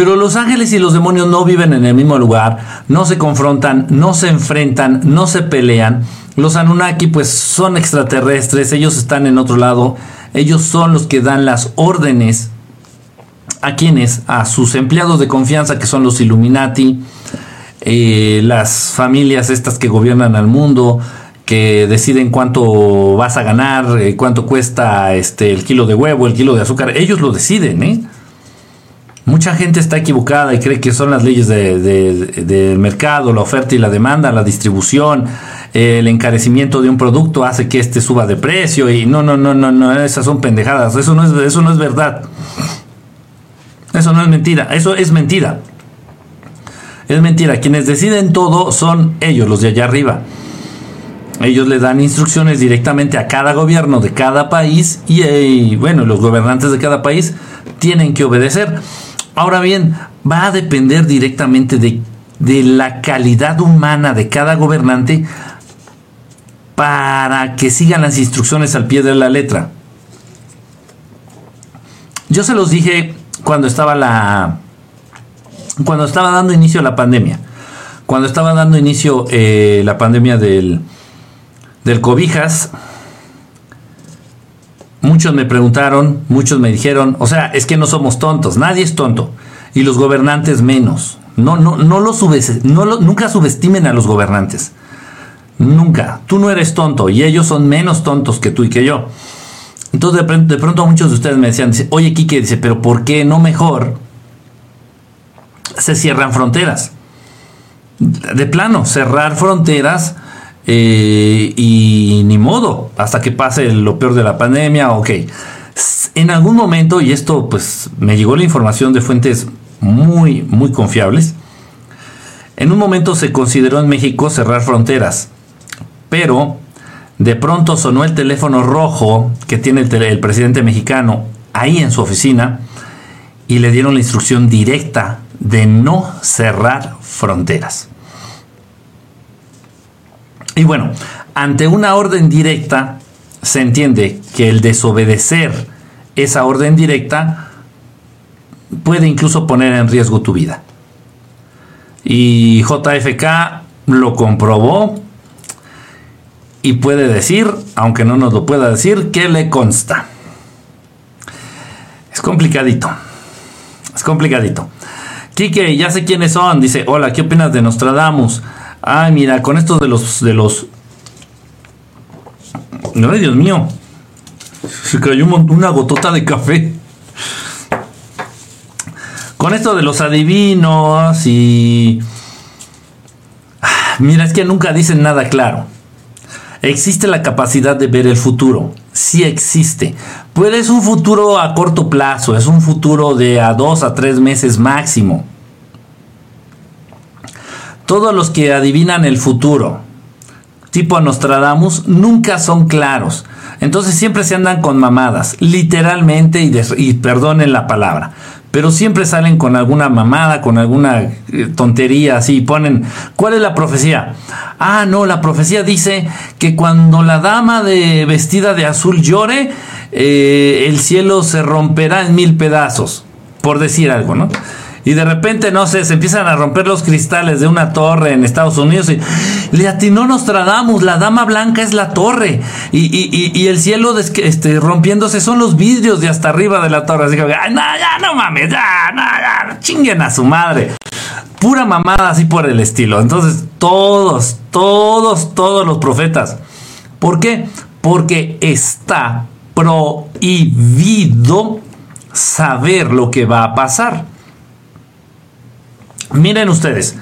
Pero los ángeles y los demonios no viven en el mismo lugar, no se confrontan, no se enfrentan, no se pelean. Los Anunnaki pues son extraterrestres, ellos están en otro lado, ellos son los que dan las órdenes a quienes, a sus empleados de confianza que son los Illuminati, eh, las familias estas que gobiernan al mundo, que deciden cuánto vas a ganar, eh, cuánto cuesta este, el kilo de huevo, el kilo de azúcar, ellos lo deciden, ¿eh? Mucha gente está equivocada y cree que son las leyes del mercado, la oferta y la demanda, la distribución, el encarecimiento de un producto hace que este suba de precio y no, no, no, no, no, esas son pendejadas, eso no es, eso no es verdad. Eso no es mentira, eso es mentira. Es mentira, quienes deciden todo son ellos, los de allá arriba. Ellos le dan instrucciones directamente a cada gobierno de cada país y bueno, los gobernantes de cada país tienen que obedecer. Ahora bien, va a depender directamente de, la calidad humana de cada gobernante para que sigan las instrucciones al pie de la letra. Yo se los dije cuando estaba la cuando estaba dando inicio a la pandemia, cuando estaba dando inicio eh, la pandemia del, del cobijas, Muchos me preguntaron, muchos me dijeron, o sea, es que no somos tontos, nadie es tonto, y los gobernantes menos. No, no, no lo subes, no nunca subestimen a los gobernantes. Nunca. Tú no eres tonto y ellos son menos tontos que tú y que yo. Entonces de, pronto muchos de ustedes me decían, oye Kike, dice, pero ¿por qué no mejor se cierran fronteras? De plano, cerrar fronteras eh, y ni modo, hasta que pase lo peor de la pandemia, ok. En algún momento, y esto pues me llegó la información de fuentes muy, muy confiables, en un momento se consideró en México cerrar fronteras, pero de pronto sonó el teléfono rojo que tiene el, el presidente mexicano ahí en su oficina y le dieron la instrucción directa de no cerrar fronteras. Y bueno, ante una orden directa, se entiende que el desobedecer esa orden directa puede incluso poner en riesgo tu vida. Y JFK lo comprobó y puede decir, aunque no nos lo pueda decir, que le consta. Es complicadito. Es complicadito. Kike, ya sé quiénes son. Dice, hola, ¿qué opinas de Nostradamus? Ay, mira, con esto de los de los Ay, Dios mío. Se cayó una gotota de café. Con esto de los adivinos y ah, Mira, es que nunca dicen nada claro. Existe la capacidad de ver el futuro. Sí existe. Puede ser un futuro a corto plazo, es un futuro de a dos a tres meses máximo todos los que adivinan el futuro, tipo Nostradamus, nunca son claros. Entonces siempre se andan con mamadas, literalmente, y, perdonen la palabra. Pero siempre salen con alguna mamada, con alguna eh, tontería así, y ponen, ¿cuál es la profecía? Ah, no, la profecía dice que cuando la dama de vestida de azul llore, eh, el cielo se romperá en mil pedazos, por decir algo, ¿no? Y de repente, no sé, se empiezan a romper los cristales de una torre en Estados Unidos y le atinó Nostradamus, la dama blanca es la torre y, el cielo este, rompiéndose son los vidrios de hasta arriba de la torre. Así que, no, ya no mames, ya, chinguen a su madre. Pura mamada así por el estilo. Entonces, todos, todos, todos los profetas. ¿Por qué? Porque está prohibido saber lo que va a pasar. Miren ustedes,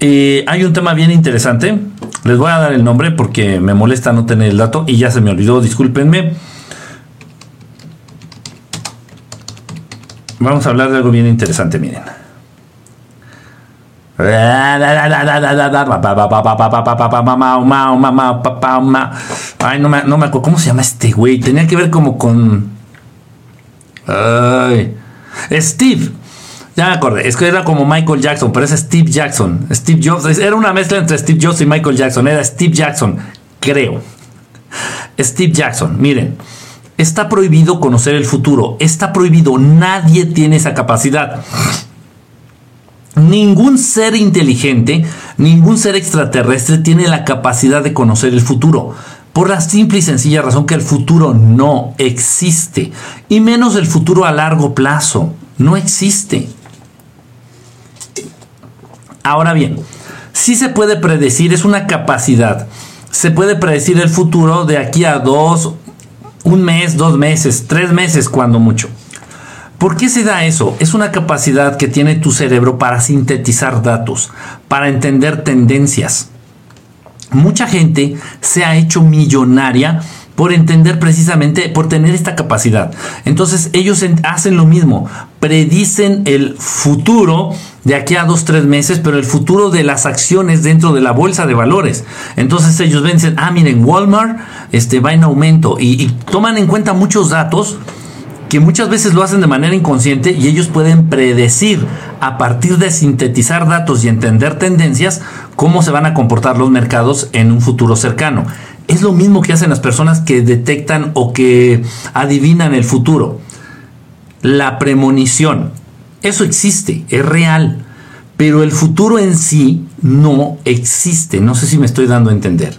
eh, hay un tema bien interesante. Les voy a dar el nombre porque me molesta no tener el dato y ya se me olvidó, discúlpenme. Vamos a hablar de algo bien interesante, miren. Ay, no me, no me acuerdo. ¿Cómo se llama este güey? Tenía que ver como con... Ay. Steve. Ya me acordé, es que era como Michael Jackson, pero es Steve Jackson. Steve Jobs, era una mezcla entre Steve Jobs y Michael Jackson. Era Steve Jackson, creo. Steve Jackson, miren, está prohibido conocer el futuro. Está prohibido, nadie tiene esa capacidad. Ningún ser inteligente, ningún ser extraterrestre tiene la capacidad de conocer el futuro. Por la simple y sencilla razón que el futuro no existe. Y menos el futuro a largo plazo. No existe. Ahora bien, si se puede predecir, es una capacidad. Se puede predecir el futuro de aquí a dos, un mes, dos meses, tres meses cuando mucho. ¿Por qué se da eso? Es una capacidad que tiene tu cerebro para sintetizar datos, para entender tendencias. Mucha gente se ha hecho millonaria por entender precisamente, por tener esta capacidad. Entonces ellos hacen lo mismo, predicen el futuro de aquí a dos, tres meses, pero el futuro de las acciones dentro de la bolsa de valores. Entonces ellos ven, dicen, ah, miren, Walmart este, va en aumento y, y toman en cuenta muchos datos que muchas veces lo hacen de manera inconsciente y ellos pueden predecir a partir de sintetizar datos y entender tendencias cómo se van a comportar los mercados en un futuro cercano. Es lo mismo que hacen las personas que detectan o que adivinan el futuro. La premonición. Eso existe, es real. Pero el futuro en sí no existe. No sé si me estoy dando a entender.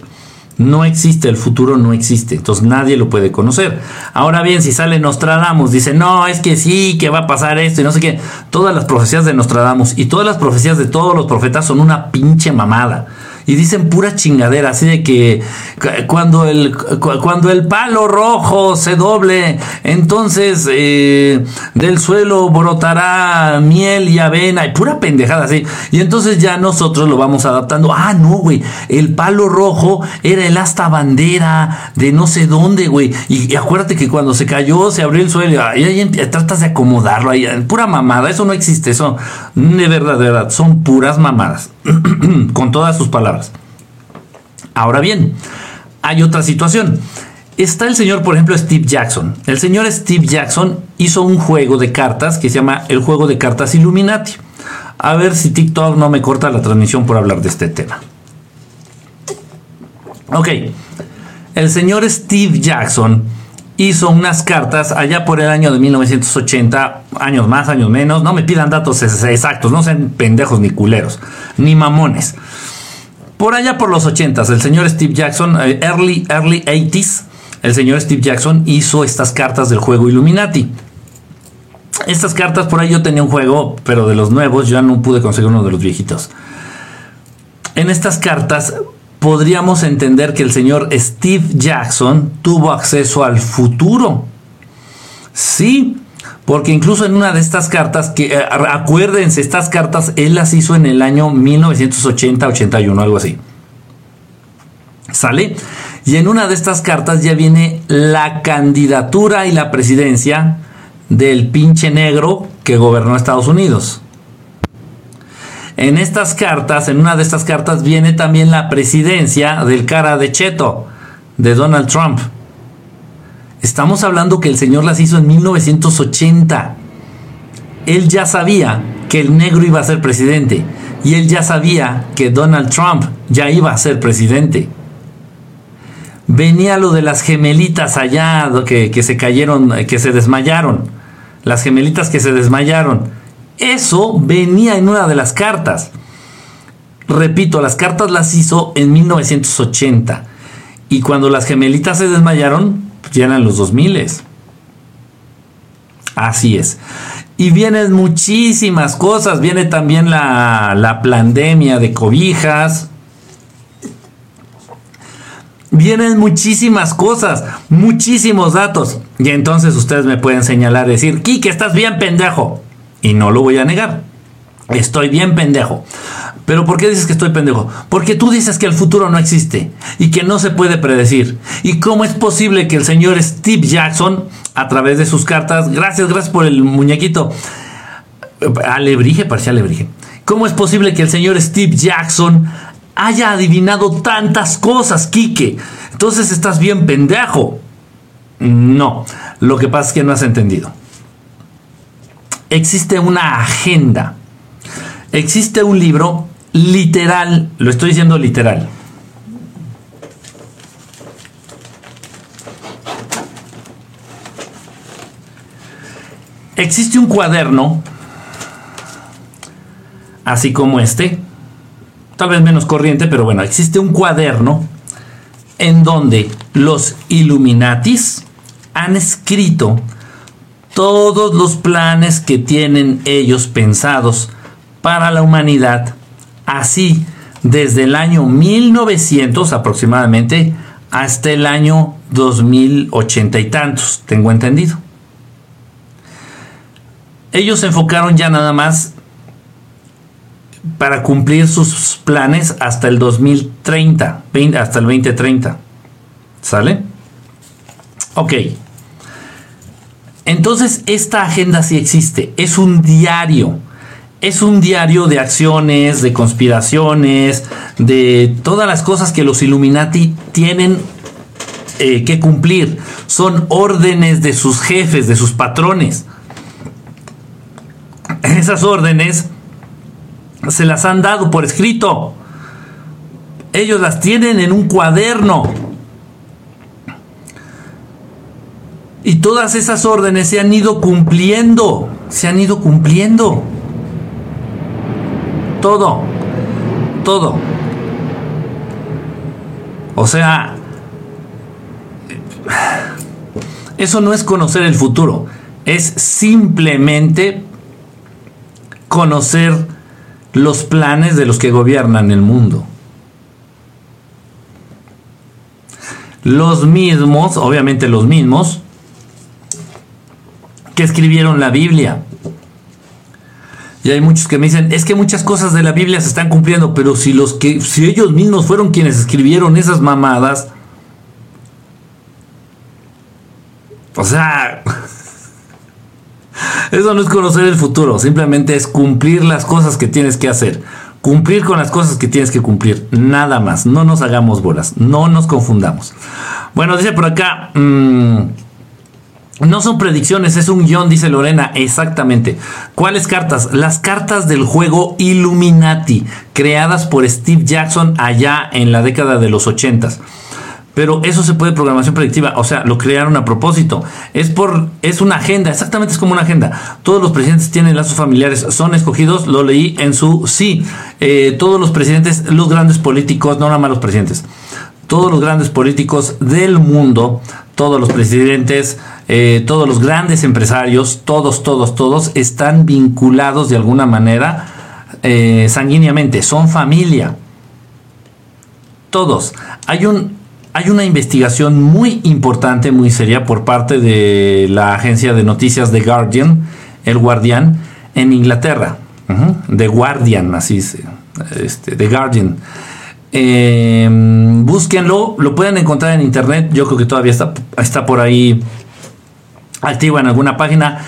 No existe, el futuro no existe, entonces nadie lo puede conocer. Ahora bien, si sale Nostradamus, dice, no, es que sí, que va a pasar esto y no sé qué. Todas las profecías de Nostradamus y todas las profecías de todos los profetas son una pinche mamada y dicen pura chingadera, así de que cuando el, cuando el palo rojo se doble, entonces eh, del suelo brotará miel y avena, y pura pendejada así. Y entonces ya nosotros lo vamos adaptando. Ah, no, güey, el palo rojo era el asta bandera de no sé dónde, güey. Y, acuérdate que cuando se cayó, se abrió el suelo, y ahí tratas de acomodarlo, ahí, pura mamada, eso no existe, eso de verdad, de verdad, son puras mamadas, con todas sus palabras. Ahora bien, hay otra situación. Está el señor, por ejemplo, Steve Jackson. El señor Steve Jackson hizo un juego de cartas que se llama el juego de cartas Illuminati. A ver si TikTok no me corta la transmisión por hablar de este tema. Ok, el señor Steve Jackson hizo unas cartas allá por el año de 1980, años más, años menos. No me pidan datos exactos, no sean pendejos ni culeros, ni mamones. Por allá por los 80 el señor Steve Jackson, eh, early, early 80s, el señor Steve Jackson hizo estas cartas del juego Illuminati. Estas cartas, por ahí yo tenía un juego, pero de los nuevos, ya no pude conseguir uno de los viejitos. En estas cartas podríamos entender que el señor Steve Jackson tuvo acceso al futuro. Sí, porque incluso en una de estas cartas, que eh, acuérdense, estas cartas él las hizo en el año 1980-81, algo así. ¿Sale? Y en una de estas cartas ya viene la candidatura y la presidencia del pinche negro que gobernó Estados Unidos. En estas cartas, en una de estas cartas viene también la presidencia del cara de Cheto, de Donald Trump. Estamos hablando que el señor las hizo en 1980. Él ya sabía que el negro iba a ser presidente y él ya sabía que Donald Trump ya iba a ser presidente. Venía lo de las gemelitas allá que, que se cayeron, que se desmayaron. Las gemelitas que se desmayaron. Eso venía en una de las cartas. Repito, las cartas las hizo en 1980. Y cuando las gemelitas se desmayaron, llenan los 2000. Así es. Y vienen muchísimas cosas. Viene también la, la pandemia de cobijas. Vienen muchísimas cosas, muchísimos datos. Y entonces ustedes me pueden señalar, decir, Kike, estás bien pendejo. Y no lo voy a negar. Estoy bien pendejo. Pero ¿por qué dices que estoy pendejo? Porque tú dices que el futuro no existe y que no se puede predecir. ¿Y cómo es posible que el señor Steve Jackson, a través de sus cartas, gracias, gracias por el muñequito, alebrije, parecía alebrije. ¿Cómo es posible que el señor Steve Jackson haya adivinado tantas cosas, Kike? Entonces estás bien pendejo. No, lo que pasa es que no has entendido. Existe una agenda. Existe un libro literal, lo estoy diciendo literal. Existe un cuaderno así como este, tal vez menos corriente, pero bueno, existe un cuaderno en donde los Illuminatis han escrito todos los planes que tienen ellos pensados para la humanidad, así desde el año 1900 aproximadamente hasta el año 2080 y tantos, tengo entendido. Ellos se enfocaron ya nada más para cumplir sus planes hasta el 2030, hasta el 2030. ¿Sale? Ok. Entonces, esta agenda sí existe. Es un diario. Es un diario de acciones, de conspiraciones, de todas las cosas que los Illuminati tienen eh, que cumplir. Son órdenes de sus jefes, de sus patrones. Esas órdenes se las han dado por escrito. Ellos las tienen en un cuaderno. Y todas esas órdenes se han ido cumpliendo. Se han ido cumpliendo. Todo. Todo. O sea, eso no es conocer el futuro. Es simplemente conocer los planes de los que gobiernan el mundo. Los mismos, obviamente los mismos, que escribieron la Biblia. Y hay muchos que me dicen, es que muchas cosas de la Biblia se están cumpliendo, pero si los que si ellos mismos fueron quienes escribieron esas mamadas, o sea, eso no es conocer el futuro, simplemente es cumplir las cosas que tienes que hacer. Cumplir con las cosas que tienes que cumplir, nada más. No nos hagamos bolas, no nos confundamos. Bueno, dice por acá, mm, no son predicciones, es un guion, dice Lorena, exactamente. ¿Cuáles cartas? Las cartas del juego Illuminati, creadas por Steve Jackson allá en la década de los ochentas. Pero eso se puede programación predictiva, o sea, lo crearon a propósito. Es por es una agenda, exactamente es como una agenda. Todos los presidentes tienen lazos familiares, son escogidos, lo leí en su sí. Eh, todos los presidentes, los grandes políticos, no nada más los presidentes, todos los grandes políticos del mundo, todos los presidentes, eh, todos los grandes empresarios, todos, todos, todos están vinculados de alguna manera eh, sanguíneamente, son familia. Todos. Hay un hay una investigación muy importante, muy seria por parte de la agencia de noticias The Guardian, El Guardian, en Inglaterra. The Guardian, así se, este, The Guardian. Em, búsquenlo, lo pueden encontrar en internet. Yo creo que todavía está, está por ahí activa en alguna página.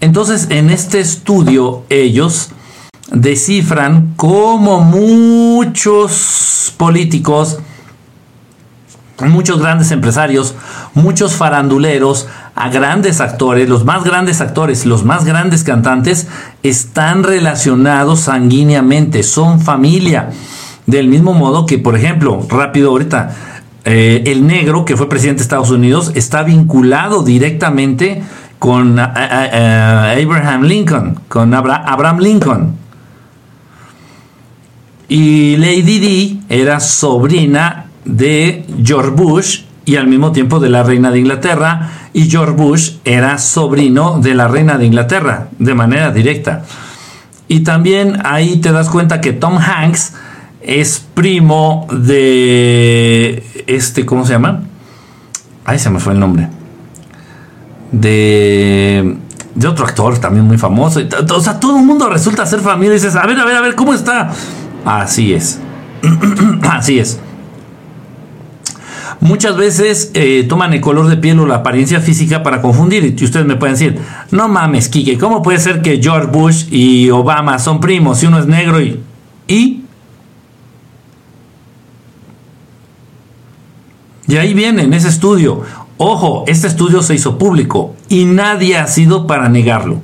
Entonces, en este estudio, ellos descifran cómo muchos políticos muchos grandes empresarios, muchos faranduleros, a grandes actores, los más grandes actores, los más grandes cantantes, están relacionados sanguíneamente, son familia. Del mismo modo que, por ejemplo, rápido ahorita, eh, el negro que fue presidente de Estados Unidos está vinculado directamente con Abraham Lincoln, con Abraham Lincoln. Y Lady Di era sobrina de George Bush y al mismo tiempo de la reina de Inglaterra y George Bush era sobrino de la reina de Inglaterra de manera directa. Y también ahí te das cuenta que Tom Hanks es primo de este, ¿cómo se llama? Ahí se me fue el nombre. De, de otro actor también muy famoso. O sea, todo el mundo resulta ser familia dices, a ver, a ver, a ver, ¿cómo está? Así es. Así es. Muchas veces eh, toman el color de piel o la apariencia física para confundir. Y ustedes me pueden decir, no mames, Kike, ¿cómo puede ser que George Bush y Obama son primos si uno es negro. ¿Y? Y ahí viene, en ese estudio. Ojo, este estudio se hizo público y nadie ha sido para negarlo.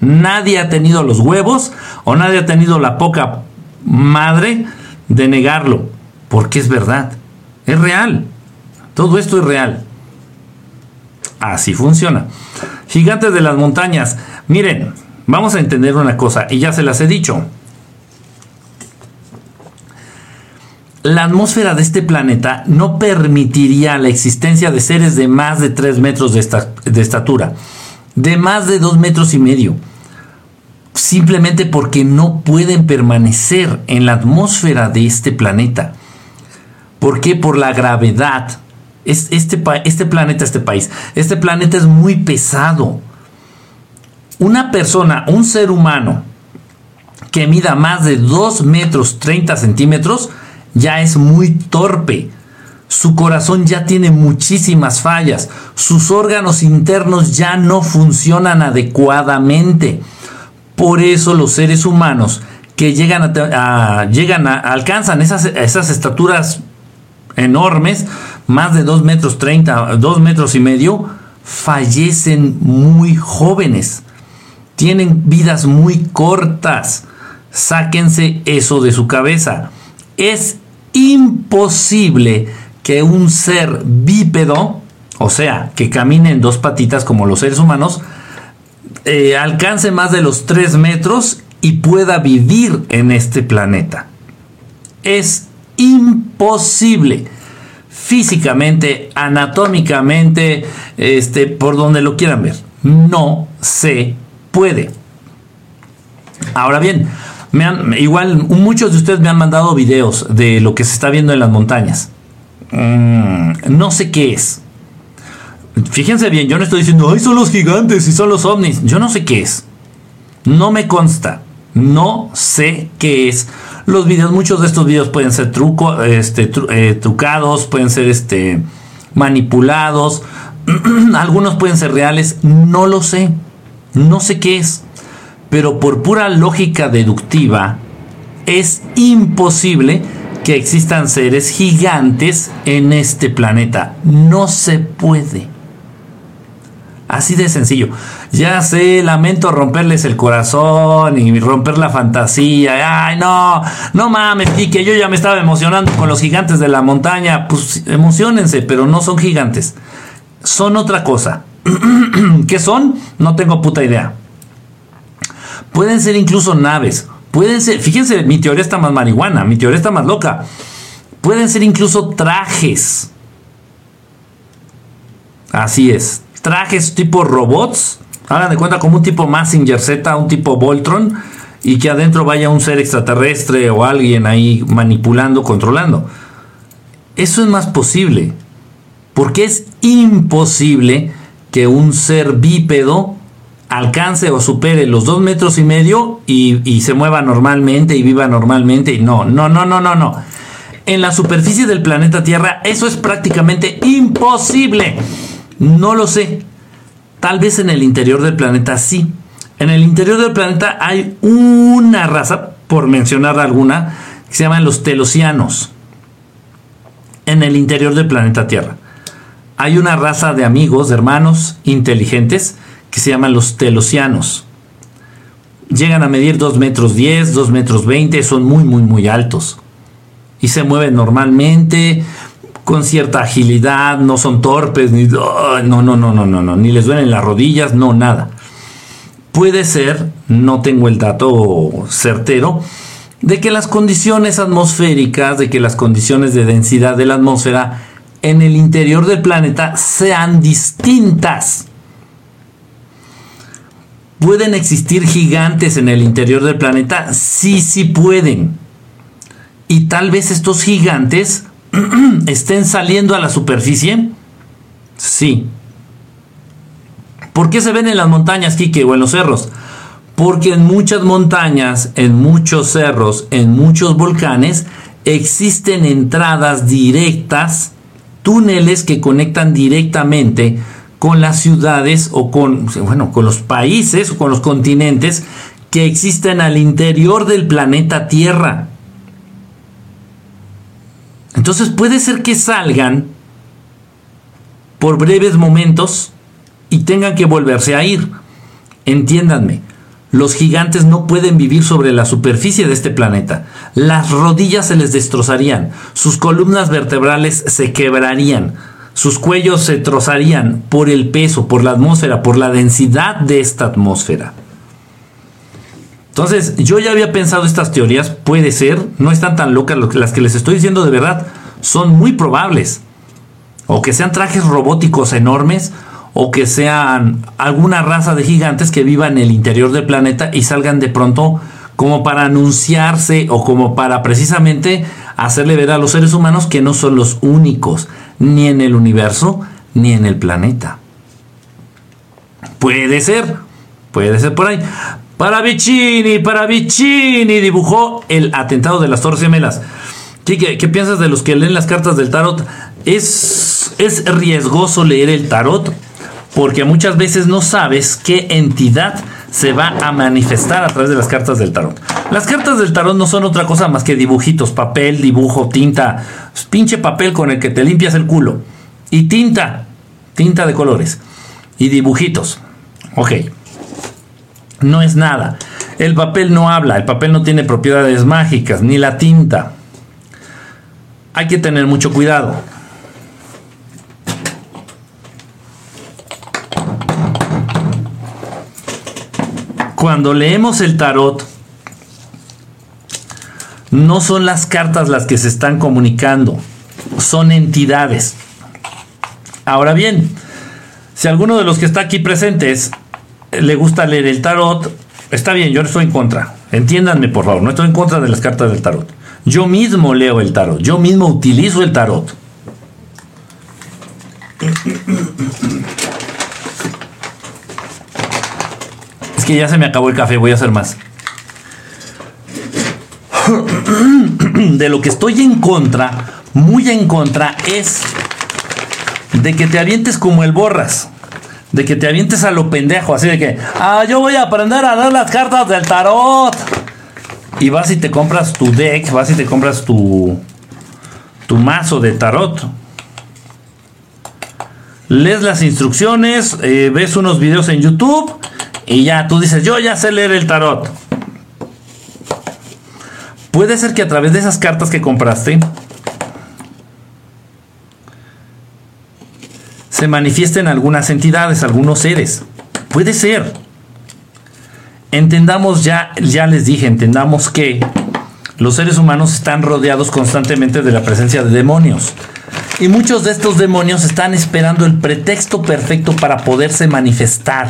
Nadie ha tenido los huevos o nadie ha tenido la poca madre de negarlo, porque es verdad. Es real. Todo esto es real. Así funciona. Gigantes de las montañas. Miren, vamos a entender una cosa, y ya se las he dicho. La atmósfera de este planeta no permitiría la existencia de seres de más de 3 metros de, de estatura, de más de 2 metros y medio, simplemente porque no pueden permanecer en la atmósfera de este planeta. ¿Por qué? Por la gravedad. este, este planeta, este país, este planeta es muy pesado. Una persona, un ser humano que mida más de 2 metros 30 centímetros, ya es muy torpe. Su corazón ya tiene muchísimas fallas. Sus órganos internos ya no funcionan adecuadamente. Por eso los seres humanos que llegan a, llegan a, alcanzan esas, esas estaturas enormes, más de 2 metros 30, 2 metros y medio, fallecen muy jóvenes. Tienen vidas muy cortas. Sáquense eso de su cabeza. Es imposible que un ser bípedo, o sea, que camine en dos patitas como los seres humanos, eh, alcance más de los 3 metros y pueda vivir en este planeta. Es imposible. Físicamente, anatómicamente, este, por donde lo quieran ver. No se puede. Ahora bien, igual muchos de ustedes me han mandado videos de lo que se está viendo en las montañas. Mm, no sé qué es. Fíjense bien, yo no estoy diciendo, ay, son los gigantes y son los ovnis. Yo no sé qué es. No me consta. No sé qué es. Los videos, muchos de estos videos pueden ser truco, este, eh, trucados, pueden ser este, manipulados. Algunos pueden ser reales. No lo sé. No sé qué es pero por pura lógica deductiva, es imposible que existan seres gigantes en este planeta. No se puede. Así de sencillo. Ya sé, lamento romperles el corazón y romper la fantasía. Ay, no, no mames, que yo ya me estaba emocionando con los gigantes de la montaña. Pues emocionense, pero no son gigantes. Son otra cosa. ¿Qué son? No tengo puta idea. Pueden ser incluso naves. Pueden ser, fíjense, mi teoría está más marihuana, mi teoría está más loca. Pueden ser incluso trajes. Así es. Trajes tipo robots. Hagan de cuenta como un tipo Massinger Z, un tipo Voltron. Y que adentro vaya un ser extraterrestre o alguien ahí manipulando, controlando. Eso es más posible. Porque es imposible que un ser bípedo alcance o supere los dos metros y medio y, se mueva normalmente y viva normalmente. No, no, no, no, no, no. En la superficie del planeta Tierra eso es prácticamente imposible. No lo sé. Tal vez en el interior del planeta sí. En el interior del planeta hay una raza, por mencionar alguna, que se llaman los telosianos. En el interior del planeta Tierra. Hay una raza de amigos, de hermanos inteligentes, que se llaman los telosianos. Llegan a medir 2 metros 10, 2 metros 20, son muy, muy, muy altos. Y se mueven normalmente, con cierta agilidad, no son torpes, ni... no, no, no, no, no, no, ni les duelen las rodillas, no, nada. Puede ser, no tengo el dato certero, de que las condiciones atmosféricas, de que las condiciones de densidad de la atmósfera en el interior del planeta sean distintas. ¿Pueden existir gigantes en el interior del planeta? Sí, sí pueden. Y tal vez estos gigantes estén saliendo a la superficie. Sí. ¿Por qué se ven en las montañas, Kike, o en los cerros? Porque en muchas montañas, en muchos cerros, en muchos volcanes, existen entradas directas, túneles que conectan directamente con las ciudades o con, bueno, con los países o con los continentes que existen al interior del planeta Tierra. Entonces puede ser que salgan por breves momentos y tengan que volverse a ir. Entiéndanme, los gigantes no pueden vivir sobre la superficie de este planeta. Las rodillas se les destrozarían, sus columnas vertebrales se quebrarían, sus cuellos se trozarían por el peso, por la atmósfera, por la densidad de esta atmósfera. Entonces, yo ya había pensado estas teorías, puede ser, no están tan locas las que les estoy diciendo de verdad, son muy probables. O que sean trajes robóticos enormes, o que sean alguna raza de gigantes que vivan en el interior del planeta y salgan de pronto como para anunciarse o como para precisamente hacerle ver a los seres humanos que no son los únicos, ni en el universo, ni en el planeta. Puede ser, puede ser por ahí. Para Vicini, para Vicini dibujó el atentado de las Torres Gemelas. ¿Qué, qué, piensas de los que leen las cartas del tarot? Es, es riesgoso leer el tarot porque muchas veces no sabes qué entidad se va a manifestar a través de las cartas del tarot. Las cartas del tarot no son otra cosa más que dibujitos, papel, dibujo, tinta, pinche papel con el que te limpias el culo. Y tinta, tinta de colores. Y dibujitos. Ok no es nada. El papel no habla, el papel no tiene propiedades mágicas, ni la tinta. Hay que tener mucho cuidado. Cuando leemos el tarot, no son las cartas las que se están comunicando, son entidades. Ahora bien, si alguno de los que está aquí presentes le gusta leer el tarot, está bien, yo no estoy en contra. Entiéndanme, por favor, no estoy en contra de las cartas del tarot. Yo mismo leo el tarot, yo mismo utilizo el tarot. Es que ya se me acabó el café, voy a hacer más. De lo que estoy en contra, muy en contra, es de que te avientes como el borras de que te avientes a lo pendejo, así de que, ah, yo voy a aprender a dar las cartas del tarot. Y vas y te compras tu deck, vas y te compras tu, tu mazo de tarot. Lees las instrucciones, eh, ves unos videos en YouTube y ya tú dices, yo ya sé leer el tarot. Puede ser que a través de esas cartas que compraste, se manifiesten algunas entidades, algunos seres. Puede ser. Entendamos ya, ya les dije, entendamos que los seres humanos están rodeados constantemente de la presencia de demonios. Y muchos de estos demonios están esperando el pretexto perfecto para poderse manifestar,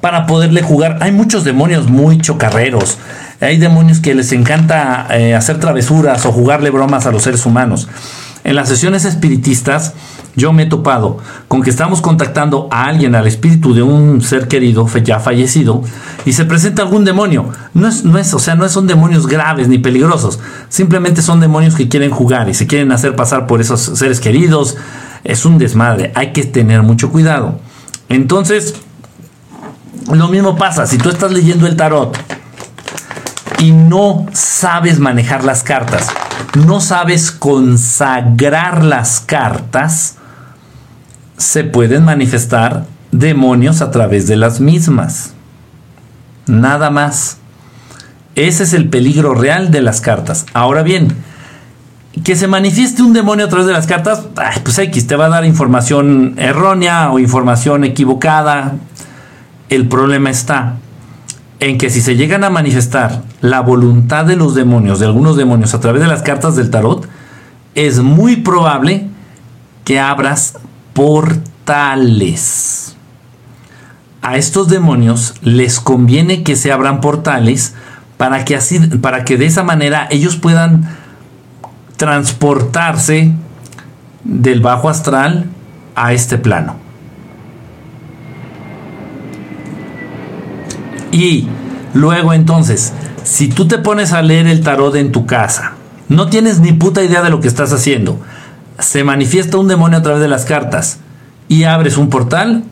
para poderle jugar. Hay muchos demonios muy chocarreros. Hay demonios que les encanta eh, hacer travesuras o jugarle bromas a los seres humanos. En las sesiones espiritistas, yo me he topado con que estamos contactando a alguien, al espíritu de un ser querido ya fallecido, y se presenta algún demonio. No es, no es, o sea, no son demonios graves ni peligrosos, simplemente son demonios que quieren jugar y se quieren hacer pasar por esos seres queridos. Es un desmadre, hay que tener mucho cuidado. Entonces, lo mismo pasa, si tú estás leyendo el tarot y no sabes manejar las cartas, no sabes consagrar las cartas, se pueden manifestar demonios a través de las mismas. Nada más. Ese es el peligro real de las cartas. Ahora bien, que se manifieste un demonio a través de las cartas, pues X te va a dar información errónea o información equivocada. El problema está en que si se llegan a manifestar la voluntad de los demonios, de algunos demonios a través de las cartas del tarot, es muy probable que abras portales. A estos demonios les conviene que se abran portales para que así para que de esa manera ellos puedan transportarse del bajo astral a este plano. Y luego entonces, si tú te pones a leer el tarot en tu casa, no tienes ni puta idea de lo que estás haciendo, se manifiesta un demonio a través de las cartas y abres un portal,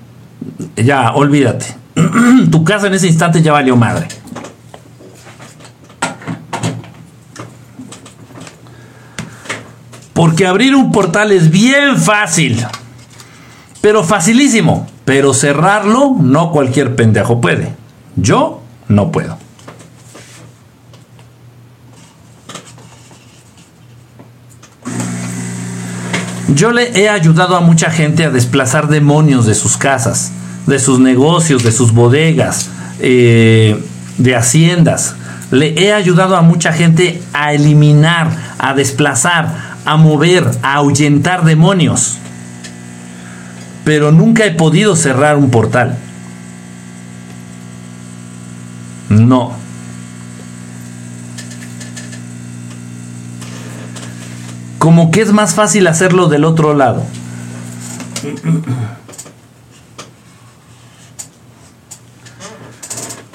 ya, olvídate. tu casa en ese instante ya valió madre. Porque abrir un portal es bien fácil, pero facilísimo. Pero cerrarlo no cualquier pendejo puede. Yo no puedo. Yo le he ayudado a mucha gente a desplazar demonios de sus casas, de sus negocios, de sus bodegas, eh, de haciendas. Le he ayudado a mucha gente a eliminar, a desplazar, a mover, a ahuyentar demonios. Pero nunca he podido cerrar un portal. No. Como que es más fácil hacerlo del otro lado.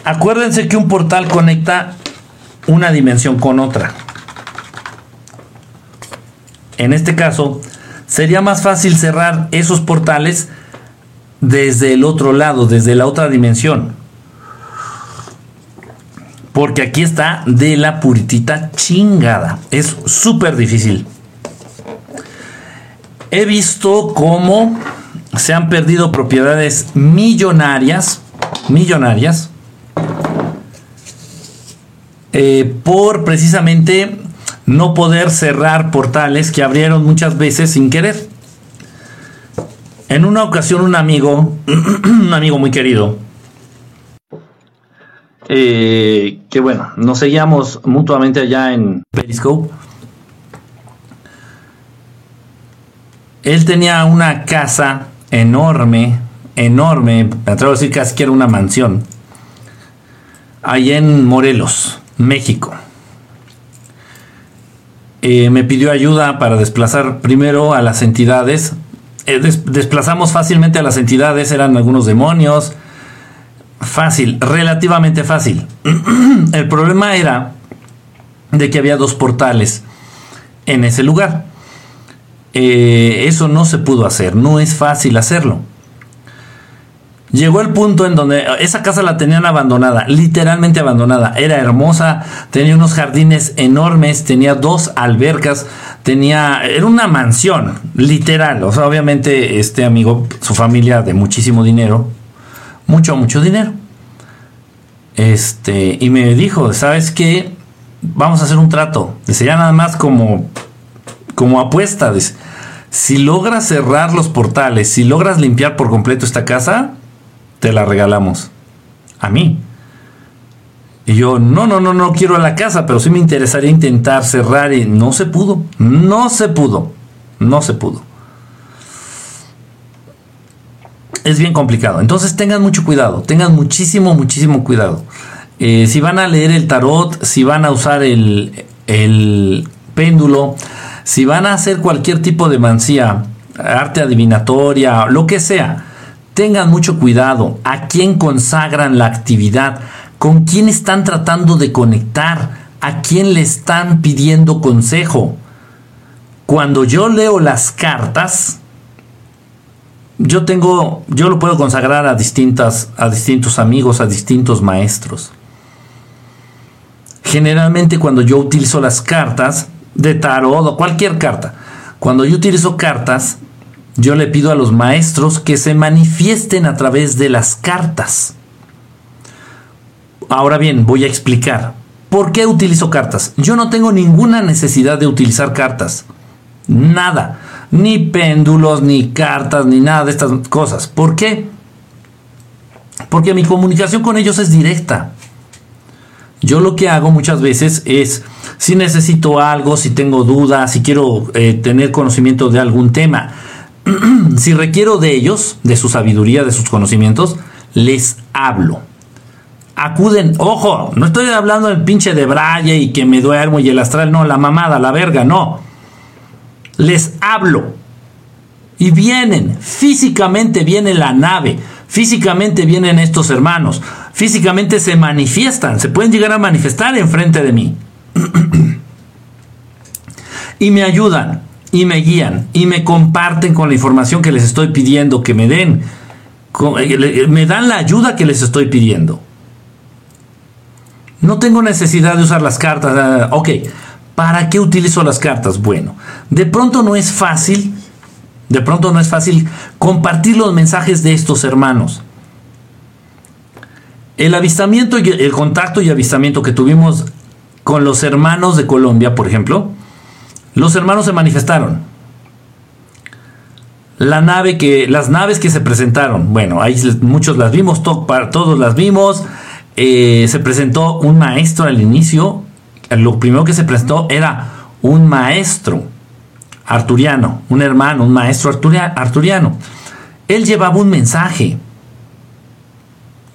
Acuérdense que un portal conecta una dimensión con otra. En este caso, sería más fácil cerrar esos portales desde el otro lado, desde la otra dimensión. Porque aquí está de la puritita chingada. Es súper difícil. He visto cómo se han perdido propiedades millonarias, millonarias, eh, por precisamente no poder cerrar portales que abrieron muchas veces sin querer. En una ocasión un amigo, un amigo muy querido, eh, que bueno, nos seguíamos mutuamente allá en Periscope. Él tenía una casa enorme, enorme, me atrevo a decir casi que era una mansión, ahí en Morelos. México. Eh, me pidió ayuda para desplazar primero a las entidades. Eh, desplazamos fácilmente a las entidades, eran algunos demonios. Fácil, relativamente fácil. El problema era de que había dos portales en ese lugar. Eh, eso no se pudo hacer, no es fácil hacerlo. Llegó el punto en donde esa casa la tenían abandonada, literalmente abandonada. Era hermosa, tenía unos jardines enormes, tenía dos albercas, tenía era una mansión, literal. O sea, obviamente este amigo, su familia de muchísimo dinero, mucho mucho dinero. Este, y me dijo, "¿Sabes qué? Vamos a hacer un trato." Dice, "Ya nada más como como apuesta, si logras cerrar los portales, si logras limpiar por completo esta casa, te la regalamos. A mí. Y yo, no, no, no, no quiero a la casa, pero sí me interesaría intentar cerrar y no se pudo. No se pudo. No se pudo. Es bien complicado. Entonces tengan mucho cuidado. Tengan muchísimo, muchísimo cuidado. Eh, si van a leer el tarot, si van a usar el, el péndulo, si van a hacer cualquier tipo de mancía, arte adivinatoria, lo que sea, Tengan mucho cuidado a quién consagran la actividad, con quién están tratando de conectar, a quién le están pidiendo consejo. Cuando yo leo las cartas, yo tengo, yo lo puedo consagrar a distintas, a distintos amigos, a distintos maestros. Generalmente cuando yo utilizo las cartas de tarot o cualquier carta, cuando yo utilizo cartas, yo le pido a los maestros que se manifiesten a través de las cartas. Ahora bien, voy a explicar. ¿Por qué utilizo cartas? Yo no tengo ninguna necesidad de utilizar cartas. Nada. Ni péndulos, ni cartas, ni nada de estas cosas. ¿Por qué? Porque mi comunicación con ellos es directa. Yo lo que hago muchas veces es, si necesito algo, si tengo dudas, si quiero eh, tener conocimiento de algún tema, si requiero de ellos, de su sabiduría, de sus conocimientos, les hablo. Acuden, ojo, no estoy hablando del pinche de Braille y que me duermo y el astral, no, la mamada, la verga, no. Les hablo. Y vienen, físicamente viene la nave, físicamente vienen estos hermanos, físicamente se manifiestan, se pueden llegar a manifestar enfrente de mí. y me ayudan y me guían y me comparten con la información que les estoy pidiendo que me den. Eh, me dan la ayuda que les estoy pidiendo. No tengo necesidad de usar las cartas. Ok, ¿para qué utilizo las cartas? Bueno, de pronto no es fácil, de pronto no es fácil compartir los mensajes de estos hermanos. El avistamiento y el contacto y avistamiento que tuvimos con los hermanos de Colombia, por ejemplo, los hermanos se manifestaron. La nave que, las naves que se presentaron, bueno, ahí muchos las vimos, todos las vimos. eh, se presentó un maestro al inicio. Lo primero que se presentó era un maestro arturiano, un hermano, un maestro arturiano. Él llevaba un mensaje,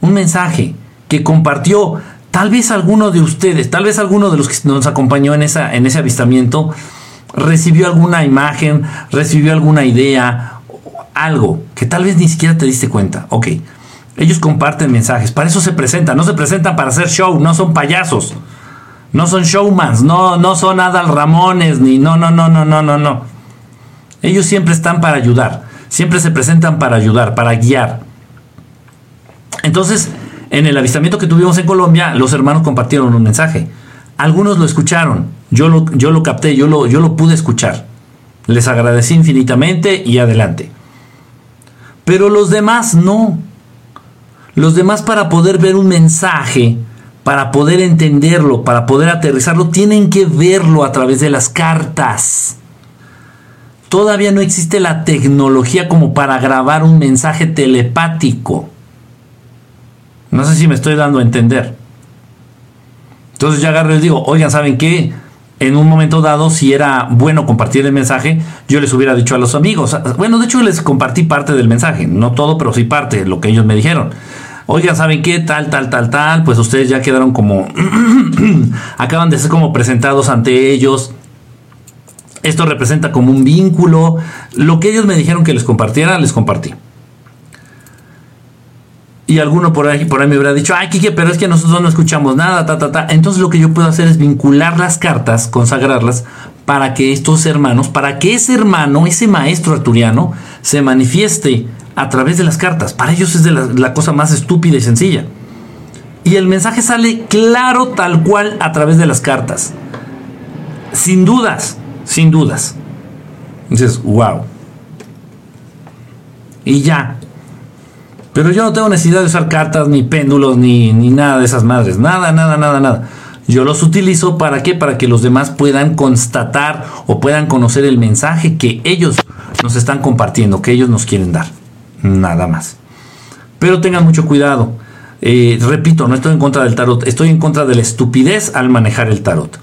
un mensaje que compartió tal vez alguno de ustedes, tal vez alguno de los que nos acompañó en, en ese avistamiento, recibió alguna imagen, recibió alguna idea, algo que tal vez ni siquiera te diste cuenta. Ok, ellos comparten mensajes, para eso se presentan, no se presentan para hacer show, no son payasos, no son showmans, no, no son Adal Ramones, ni no, no, no, no, no, no, no. Ellos siempre están para ayudar, siempre se presentan para ayudar, para guiar. Entonces, en el avistamiento que tuvimos en Colombia, los hermanos compartieron un mensaje. Algunos lo escucharon, yo lo, yo lo capté, yo lo, yo lo pude escuchar. Les agradecí infinitamente y adelante. Pero los demás no. Los demás para poder ver un mensaje, para poder entenderlo, para poder aterrizarlo, tienen que verlo a través de las cartas. Todavía no existe la tecnología como para grabar un mensaje telepático. No sé si me estoy dando a entender. Entonces ya agarro y les digo, oigan, ¿saben qué? En un momento dado, si era bueno compartir el mensaje, yo les hubiera dicho a los amigos. Bueno, de hecho les compartí parte del mensaje, no todo, pero sí parte, lo que ellos me dijeron. Oigan, ¿saben qué? Tal, tal, tal, tal. Pues ustedes ya quedaron como... acaban de ser como presentados ante ellos. Esto representa como un vínculo. Lo que ellos me dijeron que les compartiera, les compartí y alguno por ahí, por ahí me hubiera dicho, ay, Kike, pero es que nosotros no escuchamos nada, ta, ta, ta. Entonces lo que yo puedo hacer es vincular las cartas, consagrarlas, para que estos hermanos, para que ese hermano, ese maestro arturiano, se manifieste a través de las cartas. Para ellos es la cosa más estúpida y sencilla. Y el mensaje sale claro tal cual a través de las cartas. Sin dudas, sin dudas. Dices, wow. Y ya, pero yo no tengo necesidad de usar cartas, ni péndulos, ni, ni nada de esas madres. Nada, nada, nada, nada. Yo los utilizo para qué? Para que los demás puedan constatar o puedan conocer el mensaje que ellos nos están compartiendo, que ellos nos quieren dar. Nada más. Pero tengan mucho cuidado. Eh, repito, no estoy en contra del tarot, estoy en contra de la estupidez al manejar el tarot.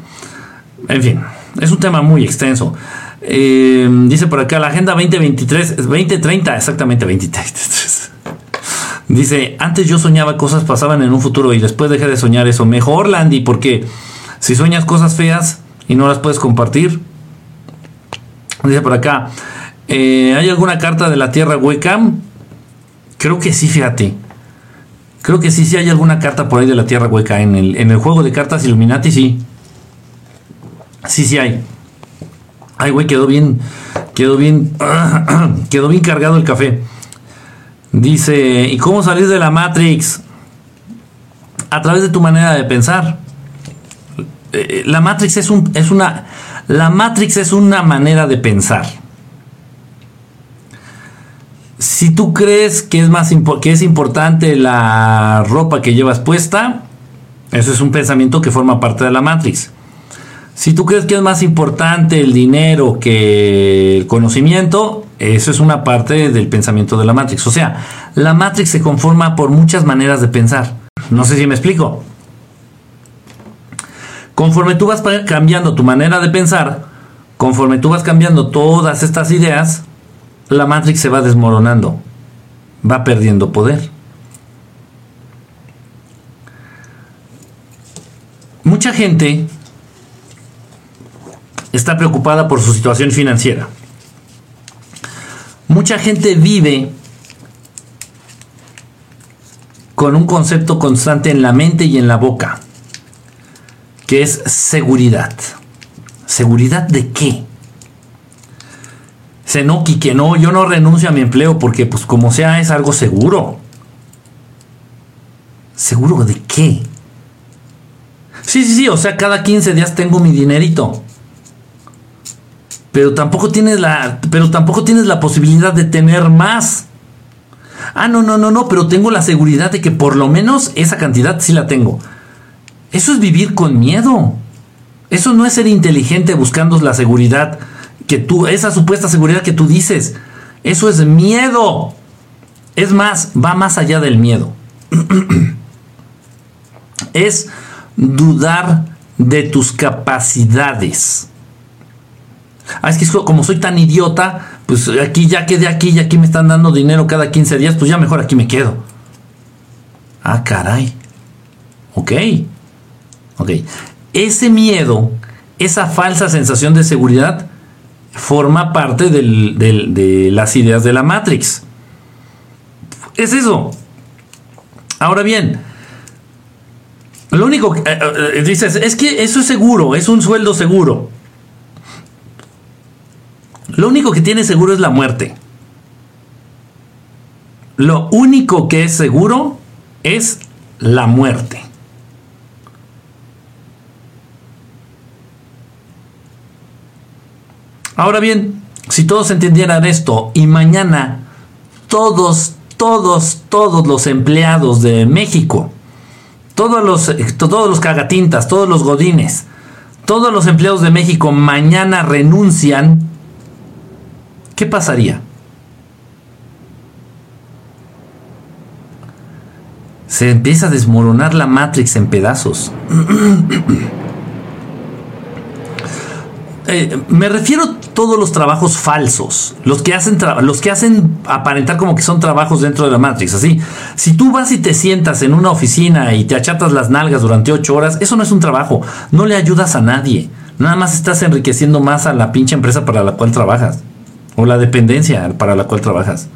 En fin, es un tema muy extenso. Eh, dice por acá la Agenda 2023, 2030, exactamente 2033. Dice, antes yo soñaba cosas pasaban en un futuro y después dejé de soñar eso. Mejor, Landy, porque si sueñas cosas feas y no las puedes compartir. Dice por acá, eh, ¿hay alguna carta de la Tierra hueca? Creo que sí, fíjate. Creo que sí, sí hay alguna carta por ahí de la Tierra hueca. En el, en el juego de cartas Illuminati, sí. Sí, sí hay. Ay, güey, quedó bien. Quedó bien. quedó bien cargado el café. Dice, ¿y cómo salir de la Matrix? A través de tu manera de pensar. Eh, la Matrix es, un, es una... La Matrix es una manera de pensar. Si tú crees que es, más que es importante la ropa que llevas puesta, eso es un pensamiento que forma parte de la Matrix. Si tú crees que es más importante el dinero que el conocimiento, eso es una parte del pensamiento de la Matrix. O sea, la Matrix se conforma por muchas maneras de pensar. No sé si me explico. Conforme tú vas cambiando tu manera de pensar, conforme tú vas cambiando todas estas ideas, la Matrix se va desmoronando, va perdiendo poder. Mucha gente está preocupada por su situación financiera. Mucha gente vive con un concepto constante en la mente y en la boca, que es seguridad. ¿Seguridad de qué? Se no, que no, yo no renuncio a mi empleo porque pues como sea es algo seguro. ¿Seguro de qué? Sí, sí, sí, o sea, cada 15 días tengo mi dinerito pero tampoco tienes la, pero tampoco tienes la posibilidad de tener más. Ah, no, no, no, no, pero tengo la seguridad de que por lo menos esa cantidad sí la tengo. Eso es vivir con miedo. Eso no es ser inteligente buscando la seguridad que tú, esa supuesta seguridad que tú dices. Eso es miedo. Es más, va más allá del miedo. es dudar de tus capacidades. Ah, es que como soy tan idiota, pues aquí ya quedé aquí y aquí me están dando dinero cada 15 días, pues ya mejor aquí me quedo. Ah, caray. Ok. Ok. Ese miedo, esa falsa sensación de seguridad, forma parte de las ideas de la Matrix. Es eso. Ahora bien, lo único que eh, eh, dices es que eso es seguro, es un sueldo seguro. Lo único que tiene seguro es la muerte. Lo único que es seguro es la muerte. Ahora bien, si todos entendieran esto y mañana todos, todos, todos los empleados de México, todos los, todos los cagatintas, todos los godines, todos los empleados de México mañana renuncian, ¿qué pasaría? Se empieza a desmoronar la Matrix en pedazos. Eh, me refiero a todos los trabajos falsos, los que hacen los que hacen aparentar como que son trabajos dentro de la Matrix. Así, si tú vas y te sientas en una oficina y te achatas las nalgas durante ocho horas, eso no es un trabajo, no le ayudas a nadie. Nada más estás enriqueciendo más a la pinche empresa para la cual trabajas o la dependencia para la cual trabajas.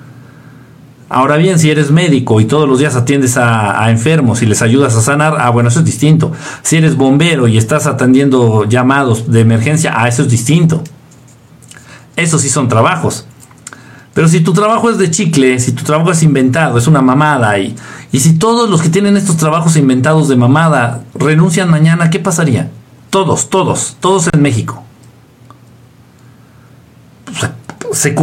Ahora bien, si eres médico y todos los días atiendes a, enfermos y les ayudas a sanar, ah, bueno, eso es distinto. Si eres bombero y estás atendiendo llamados de emergencia, ah, eso es distinto. Eso sí son trabajos. Pero si tu trabajo es de chicle, si tu trabajo es inventado, es una mamada, y, y si todos los que tienen estos trabajos inventados de mamada renuncian mañana, ¿qué pasaría? Todos, todos, todos en México se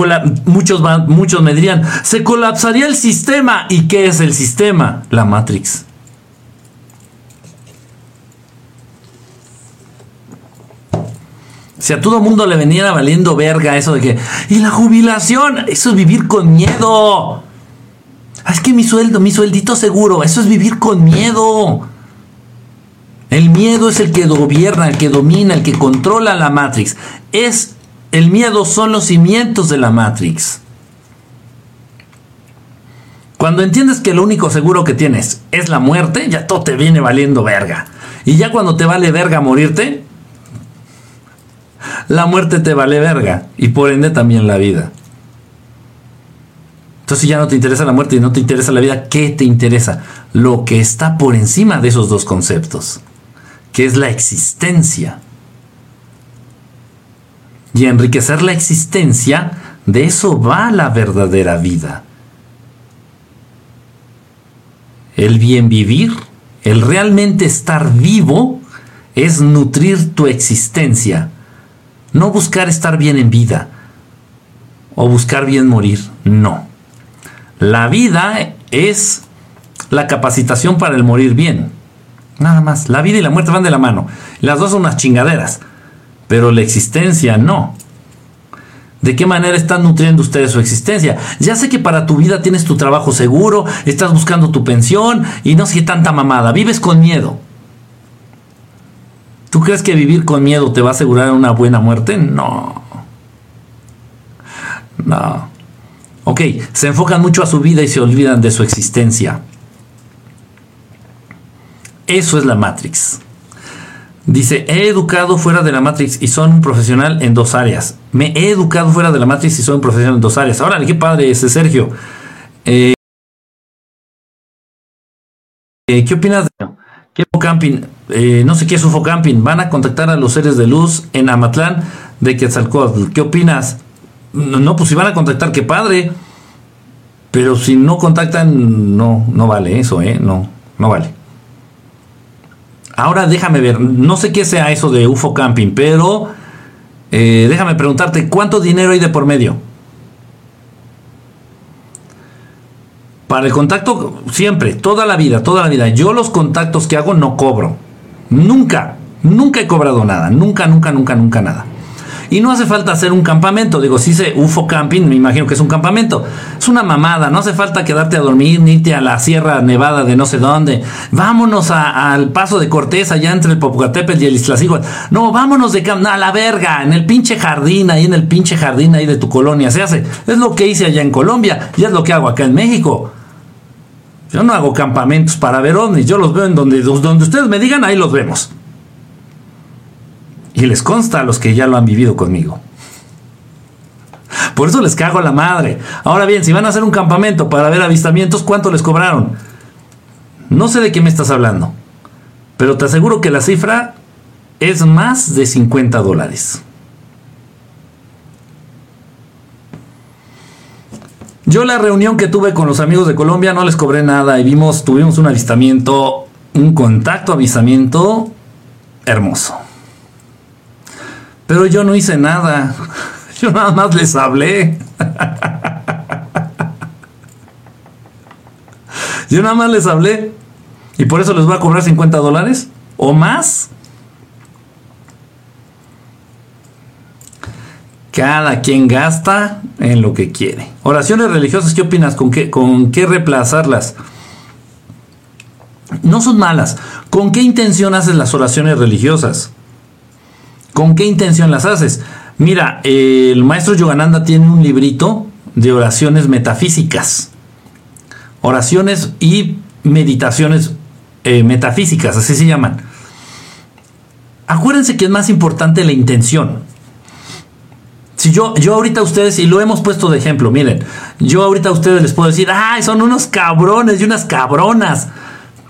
muchos, muchos me dirían, se colapsaría el sistema. ¿Y qué es el sistema? La Matrix. Si a todo mundo le veniera valiendo verga eso de que, y la jubilación, eso es vivir con miedo. Ah, es que mi sueldo, mi sueldito seguro, eso es vivir con miedo. El miedo es el que gobierna, el que domina, el que controla la Matrix. Es el miedo son los cimientos de la Matrix. Cuando entiendes que lo único seguro que tienes es la muerte, ya todo te viene valiendo verga. Y ya cuando te vale verga morirte, la muerte te vale verga. Y por ende también la vida. Entonces si ya no te interesa la muerte y no te interesa la vida, ¿qué te interesa? Lo que está por encima de esos dos conceptos, que es la existencia y enriquecer la existencia, de eso va la verdadera vida. El bien vivir, el realmente estar vivo, es nutrir tu existencia, no buscar estar bien en vida o buscar bien morir, no. La vida es la capacitación para el morir bien. Nada más, la vida y la muerte van de la mano. Las dos son unas chingaderas pero la existencia no. ¿De qué manera están nutriendo ustedes su existencia? Ya sé que para tu vida tienes tu trabajo seguro, estás buscando tu pensión y no sé tanta mamada, vives con miedo. ¿Tú crees que vivir con miedo te va a asegurar una buena muerte? No. No. Ok, se enfocan mucho a su vida y se olvidan de su existencia. Eso es la Matrix. Dice, he educado fuera de la Matrix y soy un profesional en dos áreas. Me he educado fuera de la Matrix y soy un profesional en dos áreas. Ahora, qué padre ese Sergio. Eh, eh, ¿Qué opinas ¿Qué camping? Eh, no sé qué es UFO camping. Van a contactar a los seres de luz en Amatlán de Quetzalcóatl. ¿Qué opinas? No, pues si van a contactar, qué padre. Pero si no contactan, no, no vale eso, ¿eh? No, no vale. Ahora déjame ver, no sé qué sea eso de UFO Camping, pero eh, déjame preguntarte, ¿cuánto dinero hay de por medio? Para el contacto, siempre, toda la vida, toda la vida. Yo los contactos que hago no cobro. Nunca, nunca he cobrado nada. Nunca, nunca, nunca, nunca nada. Y no hace falta hacer un campamento. Digo, si se UFO camping, me imagino que es un campamento. Es una mamada. No hace falta quedarte a dormir, ni irte a la Sierra Nevada de no sé dónde. Vámonos al paso de Cortés, allá entre el Popocatépetl y el Iztaccíhuatl. No, vámonos de a la verga, en el pinche jardín, ahí en el pinche jardín ahí de tu colonia. Se hace. Es lo que hice allá en Colombia y es lo que hago acá en México. Yo no hago campamentos para ver ovnis, yo los veo en donde ustedes me digan, ahí los vemos. Y les consta a los que ya lo han vivido conmigo. Por eso les cago a la madre. Ahora bien, si van a hacer un campamento para ver avistamientos, ¿cuánto les cobraron? No sé de qué me estás hablando, pero te aseguro que la cifra es más de 50 dólares. Yo la reunión que tuve con los amigos de Colombia no les cobré nada y vimos, tuvimos un avistamiento, un contacto avistamiento hermoso. Pero yo no hice nada. Yo nada más les hablé. Yo nada más les hablé. Y por eso les voy a cobrar 50 dólares o más. Cada quien gasta en lo que quiere. Oraciones religiosas, ¿qué opinas? ¿Con qué, con qué reemplazarlas? No son malas. ¿Con qué intención haces las oraciones religiosas? ¿Con qué intención las haces? Mira, el maestro Yogananda tiene un librito de oraciones metafísicas. Oraciones y meditaciones eh, metafísicas, así se llaman. Acuérdense que es más importante la intención. Si yo, yo ahorita a ustedes, y lo hemos puesto de ejemplo, miren, yo ahorita a ustedes les puedo decir, ay, son unos cabrones y unas cabronas.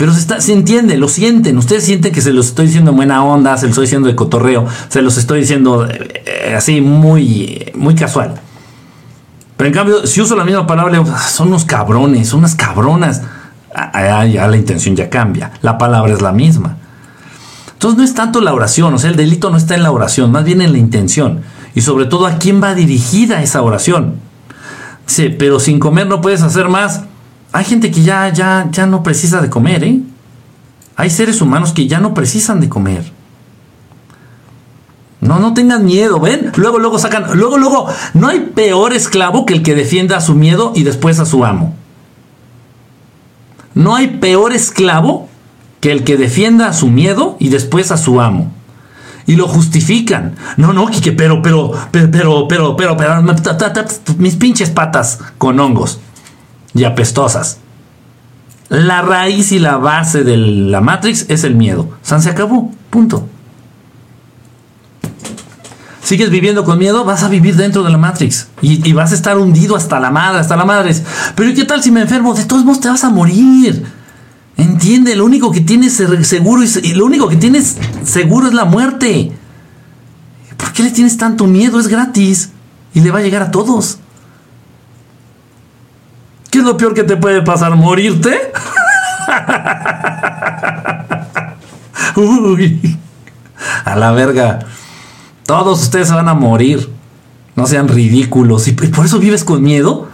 Pero se, se entiende, lo sienten. Ustedes sienten que se los estoy diciendo en buena onda, se los estoy diciendo de cotorreo, se los estoy diciendo eh, así muy, muy casual. Pero en cambio, si uso la misma palabra, son unos cabrones, son unas cabronas. Ah, ah, ya la intención ya cambia. La palabra es la misma. Entonces no es tanto la oración, o sea, el delito no está en la oración, más bien en la intención y sobre todo a quién va dirigida esa oración. Dice, pero sin comer no puedes hacer más. Hay gente que ya, ya, ya no precisa de comer, ¿eh? Hay seres humanos que ya no precisan de comer. No, no tengan miedo, ¿ven? Luego, luego sacan, luego, luego, no hay peor esclavo que el que defienda a su miedo y después a su amo. No hay peor esclavo que el que defienda a su miedo y después a su amo y lo justifican. No, no, Kike, pero, pero, pero, pero, pero, pero, pero, mis pinches patas con hongos y apestosas. La raíz y la base de la Matrix es el miedo. San se acabó, punto. Sigues viviendo con miedo, vas a vivir dentro de la Matrix y, vas a estar hundido hasta la madre, hasta la madre. Pero ¿y qué tal si me enfermo? De todos modos te vas a morir. Entiende, lo único que tienes seguro y lo único que tienes seguro es la muerte. ¿Por qué le tienes tanto miedo? Es gratis y le va a llegar a todos. ¿Qué es lo peor que te puede pasar? ¿Morirte? Uy, a la verga. Todos ustedes se van a morir. No sean ridículos. ¿Y por eso vives con miedo?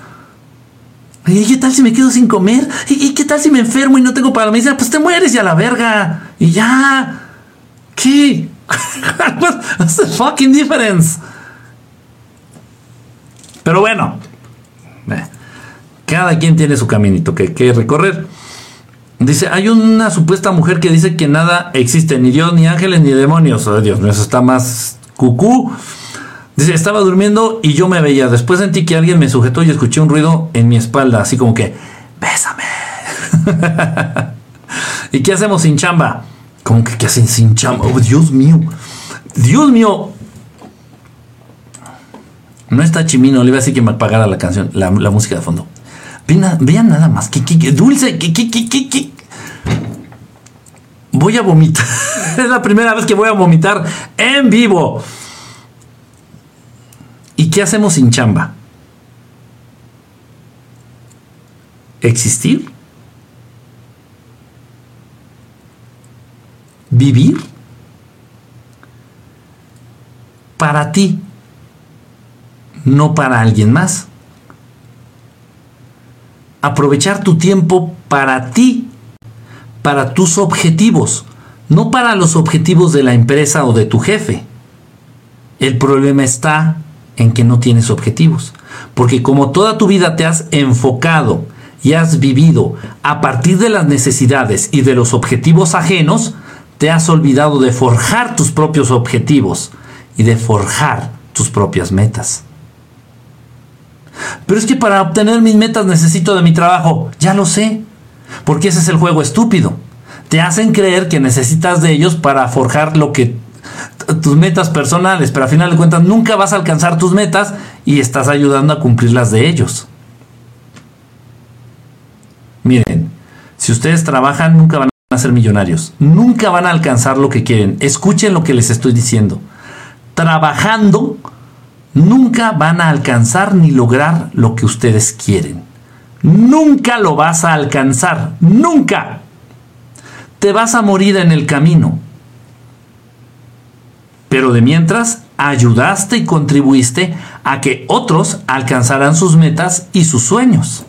¿Y qué tal si me quedo sin comer? ¿Y, qué tal si me enfermo y no tengo para la medicina? Pues te mueres y a la verga. Y ya. ¿Qué? What's the fucking difference? Pero bueno. Cada quien tiene su caminito que, que recorrer. Dice, hay una supuesta mujer que dice que nada existe, ni Dios, ni ángeles, ni demonios. Oh, Dios mío, eso está más cucú. Dice, estaba durmiendo y yo me veía. Después sentí que alguien me sujetó y escuché un ruido en mi espalda, así como que, bésame. ¿Y qué hacemos sin chamba? ¿Cómo que qué hacen sin chamba? Oh, Dios mío. Dios mío. No está chimino, le iba a decir que me pagara la canción, la, música de fondo. Vean, nada más. Que, dulce, que, Voy a vomitar. es la primera vez que voy a vomitar en vivo. ¿Y qué hacemos sin chamba? ¿Existir? ¿Vivir? Para ti, no para alguien más. Aprovechar tu tiempo para ti, para tus objetivos, no para los objetivos de la empresa o de tu jefe. El problema está en que no tienes objetivos. Porque como toda tu vida te has enfocado y has vivido a partir de las necesidades y de los objetivos ajenos, te has olvidado de forjar tus propios objetivos y de forjar tus propias metas. Pero es que para obtener mis metas necesito de mi trabajo. Ya lo sé. Porque ese es el juego estúpido. Te hacen creer que necesitas de ellos para forjar lo que tus metas personales, pero a final de cuentas nunca vas a alcanzar tus metas y estás ayudando a cumplir las de ellos. Miren, si ustedes trabajan nunca van a ser millonarios, nunca van a alcanzar lo que quieren. Escuchen lo que les estoy diciendo. Trabajando nunca van a alcanzar ni lograr lo que ustedes quieren. Nunca lo vas a alcanzar, nunca. Te vas a morir en el camino. Pero de mientras, ayudaste y contribuiste a que otros alcanzaran sus metas y sus sueños.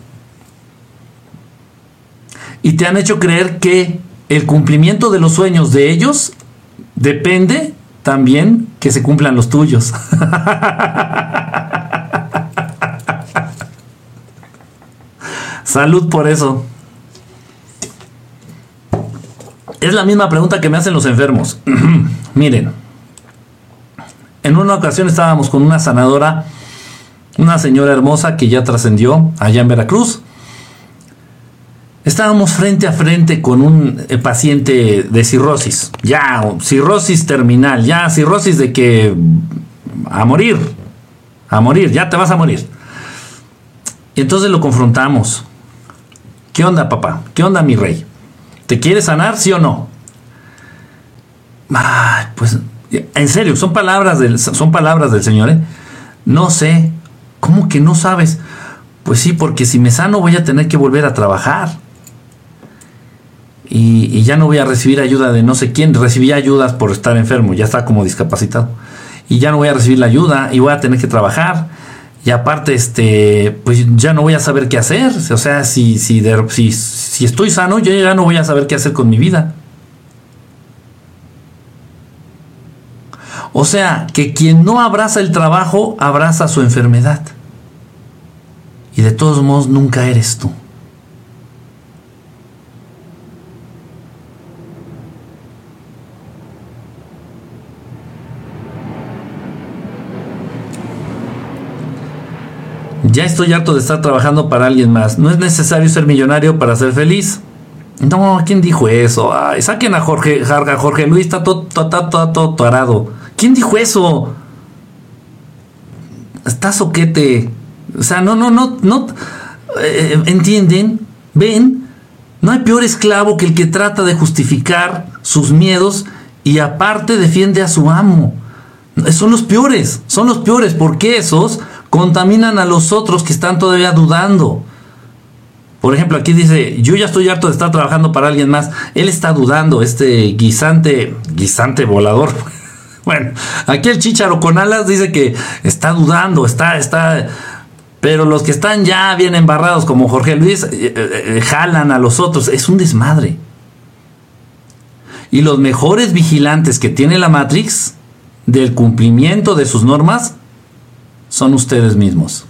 Y te han hecho creer que el cumplimiento de los sueños de ellos depende también que se cumplan los tuyos. Salud por eso. Es la misma pregunta que me hacen los enfermos. Miren, en una ocasión estábamos con una sanadora, una señora hermosa que ya trascendió allá en Veracruz. Estábamos frente a frente con un eh, paciente de cirrosis, ya cirrosis terminal, ya cirrosis de que a morir, a morir, ya te vas a morir. Y entonces lo confrontamos. ¿Qué onda, papá? ¿Qué onda, mi rey? ¿Te quieres sanar, sí o no? Pues en serio, son palabras del, son palabras del Señor. ¿eh? No sé. ¿Cómo que no sabes? Pues sí, porque si me sano voy a tener que volver a trabajar. Y, ya no voy a recibir ayuda de no sé quién. Recibí ayudas por estar enfermo, ya está como discapacitado. Y ya no voy a recibir la ayuda y voy a tener que trabajar. Y aparte, este, pues ya no voy a saber qué hacer. O sea, si, si, si, si estoy sano, yo ya no voy a saber qué hacer con mi vida. O sea, que quien no abraza el trabajo, abraza su enfermedad. Y de todos modos, nunca eres tú. Ya estoy harto de estar trabajando para alguien más. No es necesario ser millonario para ser feliz. No, ¿quién dijo eso? Ay, saquen a Jorge, a Jorge Luis, está todo, todo, todo, tarado. ¿Quién dijo eso? Está soquete. O sea, no, no, no, no. Eh, ¿Entienden? ¿Ven? No hay peor esclavo que el que trata de justificar sus miedos y aparte defiende a su amo. Son los peores, son los peores porque esos contaminan a los otros que están todavía dudando. Por ejemplo, aquí dice, yo ya estoy harto de estar trabajando para alguien más. Él está dudando, este guisante, guisante volador. Bueno, aquí el chicharo con alas dice que está dudando, está, está. Pero los que están ya bien embarrados, como Jorge Luis, eh, eh, eh, jalan a los otros. Es un desmadre. Y los mejores vigilantes que tiene la Matrix del cumplimiento de sus normas son ustedes mismos.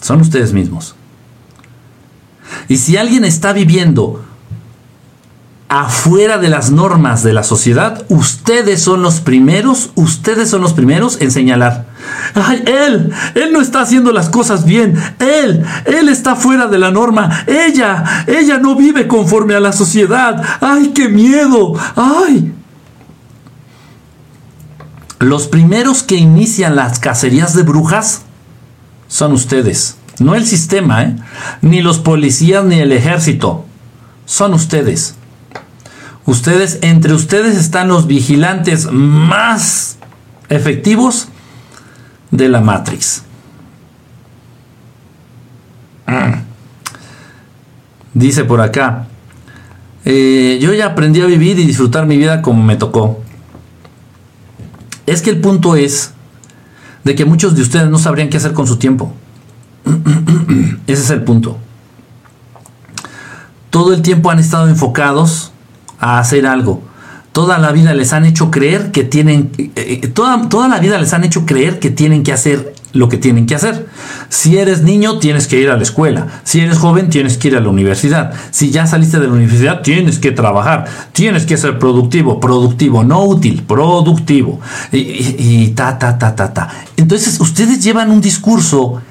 Son ustedes mismos. Y si alguien está viviendo afuera de las normas de la sociedad, ustedes son los primeros, ustedes son los primeros en señalar. Ay, él, él no está haciendo las cosas bien. Él, él está fuera de la norma. Ella, ella no vive conforme a la sociedad. Ay, qué miedo. Ay. Los primeros que inician las cacerías de brujas son ustedes. No el sistema, ¿eh? ni los policías, ni el ejército. Son ustedes. Ustedes, entre ustedes están los vigilantes más efectivos de la Matrix. Mm. Dice por acá, eh, yo ya aprendí a vivir y disfrutar mi vida como me tocó. Es que el punto es de que muchos de ustedes no sabrían qué hacer con su tiempo. Ese es el punto. Todo el tiempo han estado enfocados a hacer algo. Toda la vida les han hecho creer que tienen, eh, eh, toda, toda la vida les han hecho creer que tienen que hacer lo que tienen que hacer. Si eres niño, tienes que ir a la escuela. Si eres joven, tienes que ir a la universidad. Si ya saliste de la universidad, tienes que trabajar. Tienes que ser productivo, productivo, no útil, productivo. Y, ta, ta, ta, ta, ta. Entonces, ustedes llevan un discurso,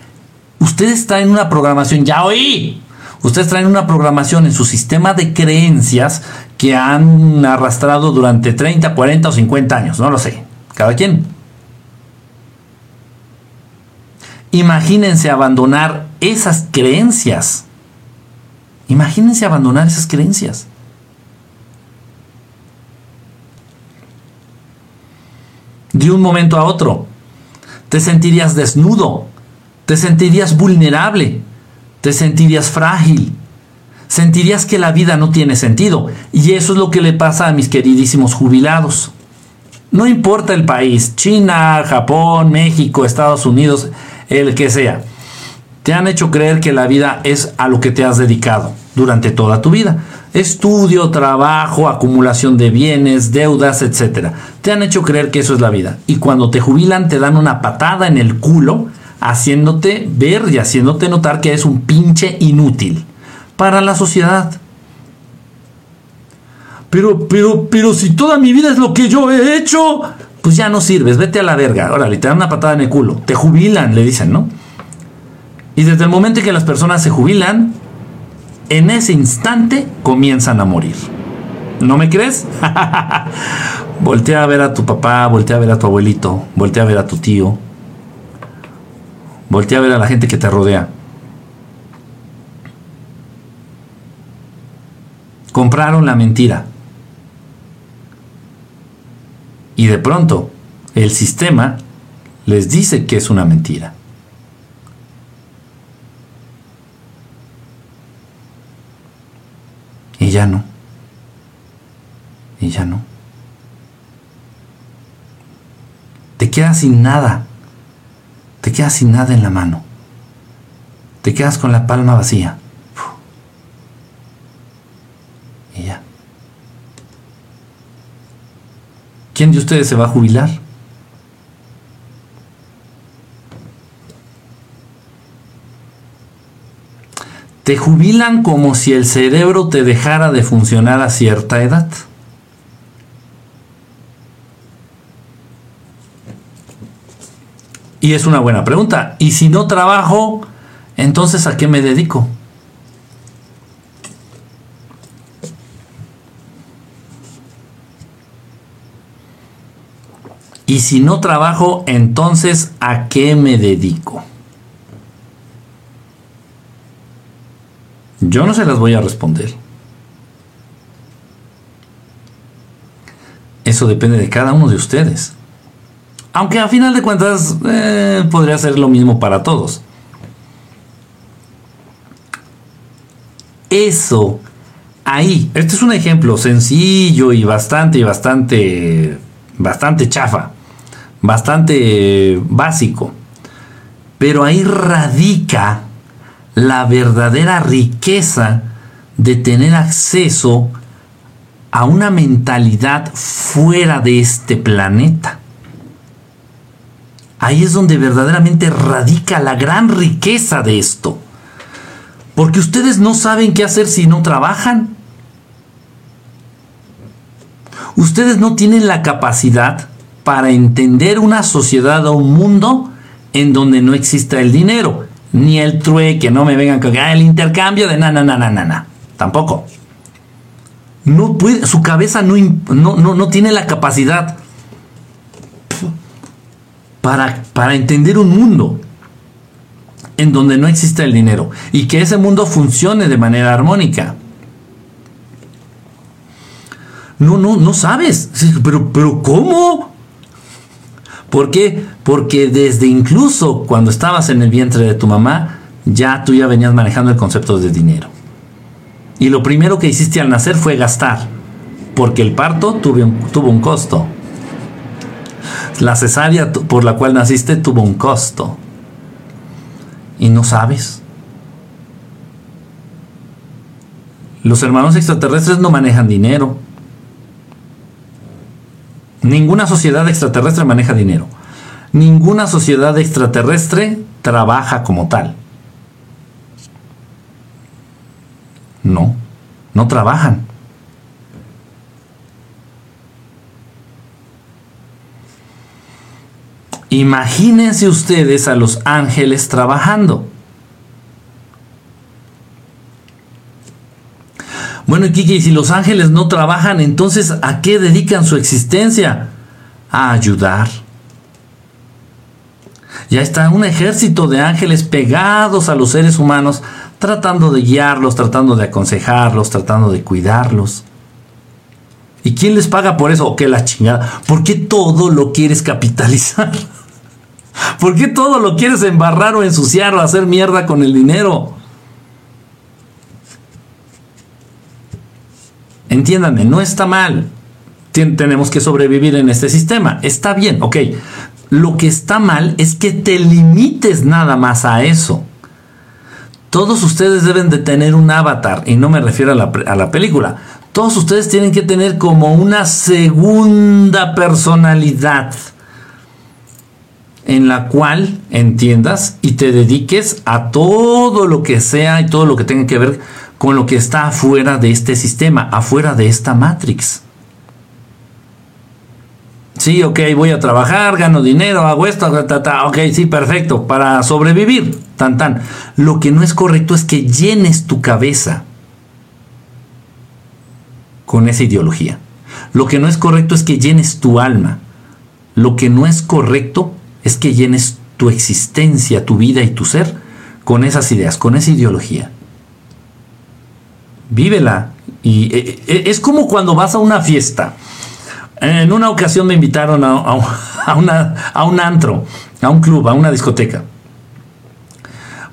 ustedes traen una programación, ya oí. Ustedes traen una programación en su sistema de creencias que han arrastrado durante 30, 40 o 50 años, no lo sé, cada quien. Imagínense abandonar esas creencias. Imagínense abandonar esas creencias. De un momento a otro, te sentirías desnudo, te sentirías vulnerable, te sentirías frágil, sentirías que la vida no tiene sentido. Y eso es lo que le pasa a mis queridísimos jubilados. No importa el país, China, Japón, México, Estados Unidos, el que sea. Te han hecho creer que la vida es a lo que te has dedicado durante toda tu vida. Estudio, trabajo, acumulación de bienes, deudas, etc. Te han hecho creer que eso es la vida. Y cuando te jubilan te dan una patada en el culo haciéndote ver y haciéndote notar que es un pinche inútil para la sociedad. Pero, pero, pero si toda mi vida es lo que yo he hecho, pues ya no sirves, vete a la verga. Ahora, te dan una patada en el culo. Te jubilan, le dicen, ¿no? Y desde el momento en que las personas se jubilan, en ese instante comienzan a morir. ¿No me crees? voltea a ver a tu papá, voltea a ver a tu abuelito, voltea a ver a tu tío, voltea a ver a la gente que te rodea. Compraron la mentira. Y de pronto el sistema les dice que es una mentira. Y ya no. Y ya no. Te quedas sin nada. Te quedas sin nada en la mano. Te quedas con la palma vacía. ¿Quién de ustedes se va a jubilar? Te jubilan como si el cerebro te dejara de funcionar a cierta edad. Y es una buena pregunta. ¿Y si no trabajo, entonces a qué me dedico? Y si no trabajo, entonces ¿a qué me dedico? Yo no se las voy a responder. Eso depende de cada uno de ustedes. Aunque a final de cuentas eh, podría ser lo mismo para todos. Eso, ahí, este es un ejemplo sencillo y bastante, bastante, bastante chafa bastante básico. Pero ahí radica la verdadera riqueza de tener acceso a una mentalidad fuera de este planeta. Ahí es donde verdaderamente radica la gran riqueza de esto. Porque ustedes no saben qué hacer si no trabajan. Ustedes no tienen la capacidad para entender una sociedad o un mundo en donde no exista el dinero, ni el trueque, no me vengan con ah, el intercambio de na, na, Tampoco. No su cabeza no, no, no, tiene la capacidad para, para entender un mundo en donde no existe el dinero y que ese mundo funcione de manera armónica. No, no, no sabes. Pero, pero ¿cómo? ¿Por qué? Porque desde incluso cuando estabas en el vientre de tu mamá, ya tú ya venías manejando el concepto de dinero. Y lo primero que hiciste al nacer fue gastar, porque el parto tuvo un, tuvo un costo. La cesárea por la cual naciste tuvo un costo. Y no sabes. Los hermanos extraterrestres no manejan dinero. Ninguna sociedad extraterrestre maneja dinero. Ninguna sociedad extraterrestre trabaja como tal. No, no trabajan. Imagínense ustedes a los ángeles trabajando. Bueno, Kiki, si los ángeles no trabajan, entonces ¿a qué dedican su existencia? A ayudar. Ya está un ejército de ángeles pegados a los seres humanos, tratando de guiarlos, tratando de aconsejarlos, tratando de cuidarlos. ¿Y quién les paga por eso? ¿O qué la chingada? ¿Por qué todo lo quieres capitalizar? ¿Por qué todo lo quieres embarrar o ensuciar o hacer mierda con el dinero? Entiéndanme, no está mal. tenemos que sobrevivir en este sistema. Está bien, ok. Lo que está mal es que te limites nada más a eso. Todos ustedes deben de tener un avatar, y no me refiero a la, a la película. Todos ustedes tienen que tener como una segunda personalidad en la cual entiendas y te dediques a todo lo que sea y todo lo que tenga que ver con lo que está afuera de este sistema, afuera de esta matrix. Sí, ok, voy a trabajar, gano dinero, hago esto, ok, sí, perfecto, para sobrevivir, tan tan. Lo que no es correcto es que llenes tu cabeza con esa ideología. Lo que no es correcto es que llenes tu alma. Lo que no es correcto es que llenes tu existencia, tu vida y tu ser con esas ideas, con esa ideología. Vívela. Y eh, eh, es como cuando vas a una fiesta. En una ocasión me invitaron a, una, a un antro, a un club, a una discoteca.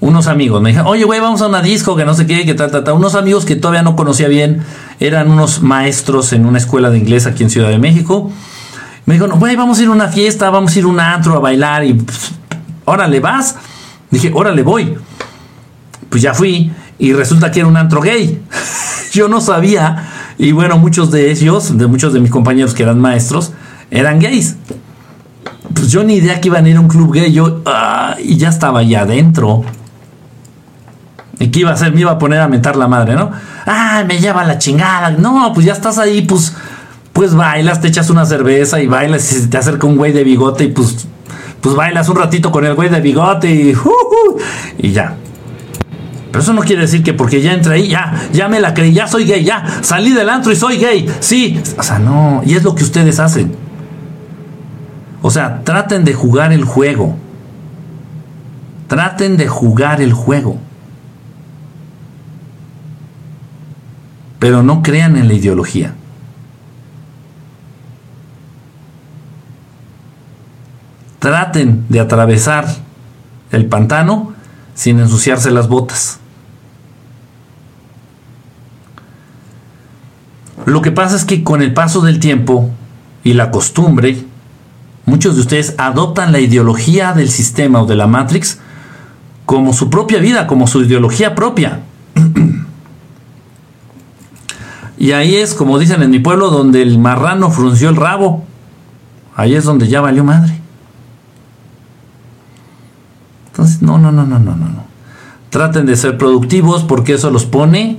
Unos amigos me dijeron, oye, güey, vamos a una disco, que no sé qué, que tal, tal, tal. Unos amigos que todavía no conocía bien, eran unos maestros en una escuela de inglés aquí en Ciudad de México me dijo, no, güey, vamos a ir a una fiesta, vamos a ir a un antro a bailar y pues, órale, vas. Dije, órale, voy. Pues ya fui y resulta que era un antro gay. yo no sabía y bueno, muchos de ellos, de muchos de mis compañeros que eran maestros, eran gays. Pues yo ni idea que iban a ir a un club gay, yo ah, y ya estaba allá adentro. ¿Y qué iba a hacer? Me iba a poner a mentar la madre, ¿no? Ah, me lleva la chingada. No, pues ya estás ahí, pues pues bailas, te echas una cerveza y bailas y te acerca un güey de bigote y pues, pues bailas un ratito con el güey de bigote y, y ya. Pero eso no quiere decir que porque ya entré ahí, ya, ya me la creí, ya soy gay, ya salí del antro y soy gay. Sí, o sea, no, y es lo que ustedes hacen. O sea, traten de jugar el juego. Traten de jugar el juego. Pero no crean en la ideología. traten de atravesar el pantano sin ensuciarse las botas. Lo que pasa es que con el paso del tiempo y la costumbre, muchos de ustedes adoptan la ideología del sistema o de la Matrix como su propia vida, como su ideología propia. y ahí es, como dicen en mi pueblo, donde el marrano frunció el rabo. Ahí es donde ya valió madre. Entonces, no, no, no, no, no, no. Traten de ser productivos porque eso los pone,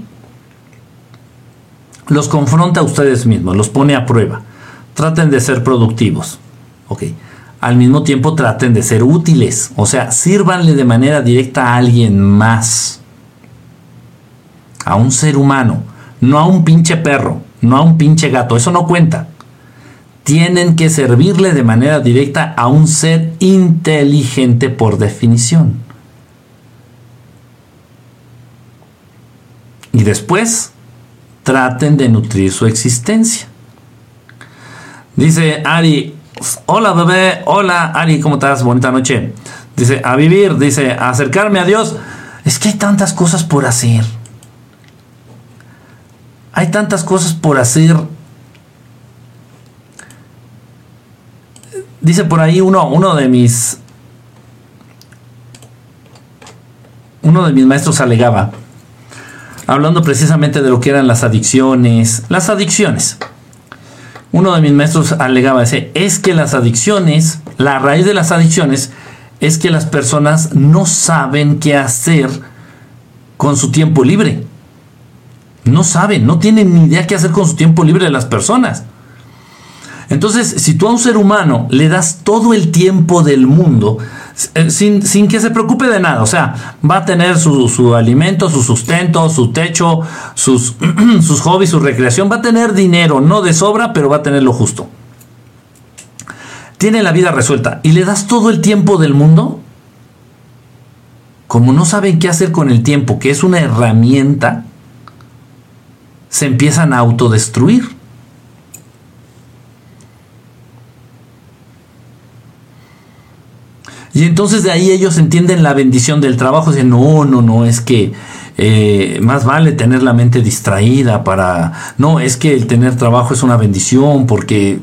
los confronta a ustedes mismos, los pone a prueba. Traten de ser productivos. Ok. Al mismo tiempo traten de ser útiles. O sea, sírvanle de manera directa a alguien más. A un ser humano. No a un pinche perro. No a un pinche gato. Eso no cuenta tienen que servirle de manera directa a un ser inteligente por definición. Y después traten de nutrir su existencia. Dice Ari, hola bebé, hola Ari, ¿cómo estás? Bonita noche. Dice, a vivir, dice, a acercarme a Dios. Es que hay tantas cosas por hacer. Hay tantas cosas por hacer Dice por ahí uno, uno de mis. Uno de mis maestros alegaba, hablando precisamente de lo que eran las adicciones. Las adicciones. uno de mis maestros alegaba, ese, es que las adicciones, la raíz de las adicciones es que las personas no saben qué hacer con su tiempo libre. No saben, no tienen ni idea qué hacer con su tiempo libre de las personas. Entonces, si tú a un ser humano le das todo el tiempo del mundo, sin, sin, que se preocupe de nada. O sea, va a tener su, su alimento, su sustento, su techo, sus, sus hobbies, su recreación. Va a tener dinero, no de sobra, pero va a tener lo justo. Tiene la vida resuelta y le das todo el tiempo del mundo. Como no saben qué hacer con el tiempo, que es una herramienta, se empiezan a autodestruir. Y entonces de ahí ellos entienden la bendición del trabajo. Dicen, no, no, no, es que eh, más vale tener la mente distraída para... No, es que el tener trabajo es una bendición porque...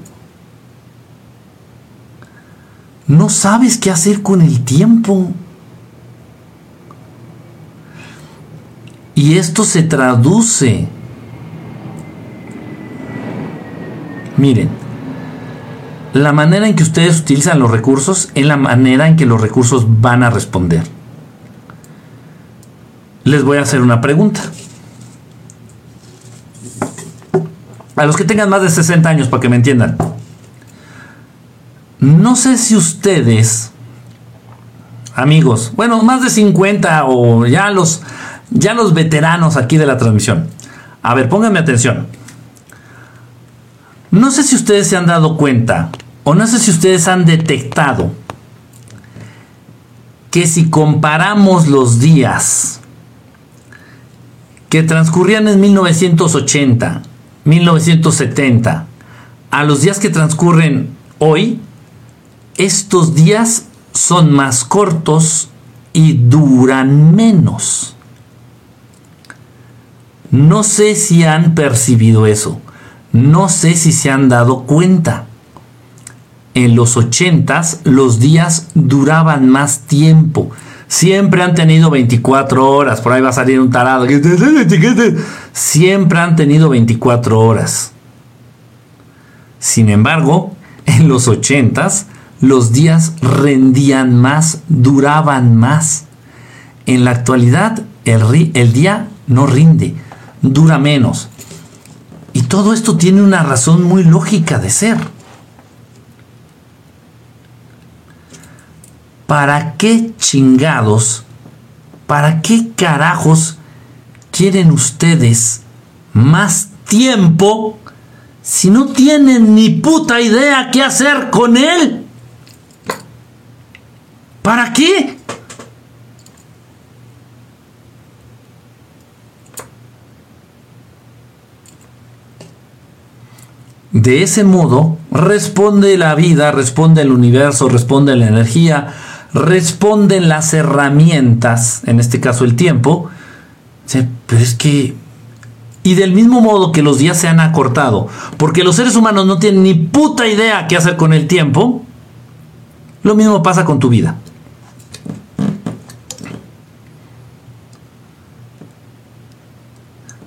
No sabes qué hacer con el tiempo. Y esto se traduce. Miren, la manera en que ustedes utilizan los recursos es la manera en que los recursos van a responder. Les voy a hacer una pregunta. A los que tengan más de 60 años, para que me entiendan. No sé si ustedes, amigos, bueno, más de 50 o ya los, ya los veteranos aquí de la transmisión. A ver, pónganme atención. No sé si ustedes se han dado cuenta, o no sé si ustedes han detectado, que si comparamos los días que transcurrían en 1980, 1970, a los días que transcurren hoy, estos días son más cortos y duran menos. No sé si han percibido eso. No sé si se han dado cuenta. En los ochentas los días duraban más tiempo. Siempre han tenido 24 horas. Por ahí va a salir un tarado. Siempre han tenido 24 horas. Sin embargo, en los ochentas los días rendían más, duraban más. En la actualidad el, el día no rinde, dura menos. Y todo esto tiene una razón muy lógica de ser. ¿Para qué chingados, para qué carajos quieren ustedes más tiempo si no tienen ni puta idea qué hacer con él? ¿Para qué? De ese modo, responde la vida, responde el universo, responde la energía, responden las herramientas, en este caso el tiempo. Pero es que... Y del mismo modo que los días se han acortado, porque los seres humanos no tienen ni puta idea qué hacer con el tiempo, lo mismo pasa con tu vida.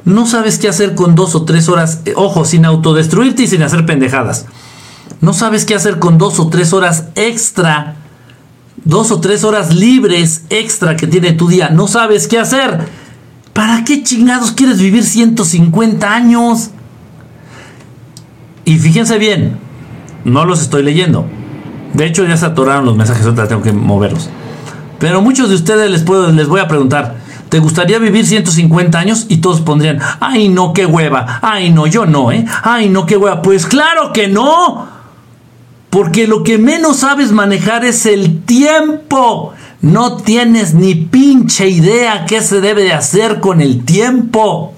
No sabes qué hacer con dos o tres horas, eh, ojo, sin autodestruirte y sin hacer pendejadas. No sabes qué hacer con dos o tres horas extra, dos o tres horas libres extra que tiene tu día. No sabes qué hacer. ¿Para qué chingados quieres vivir 150 años? Y fíjense bien, no los estoy leyendo. De hecho, ya se atoraron los mensajes, ahora tengo que moverlos. Pero muchos de ustedes les, puedo, les voy a preguntar, ¿Te gustaría vivir 150 años? Y todos pondrían, ay no, qué hueva, ay no, yo no, ¿eh? Ay no, qué hueva. Pues claro que no. Porque lo que menos sabes manejar es el tiempo. No tienes ni pinche idea qué se debe de hacer con el tiempo.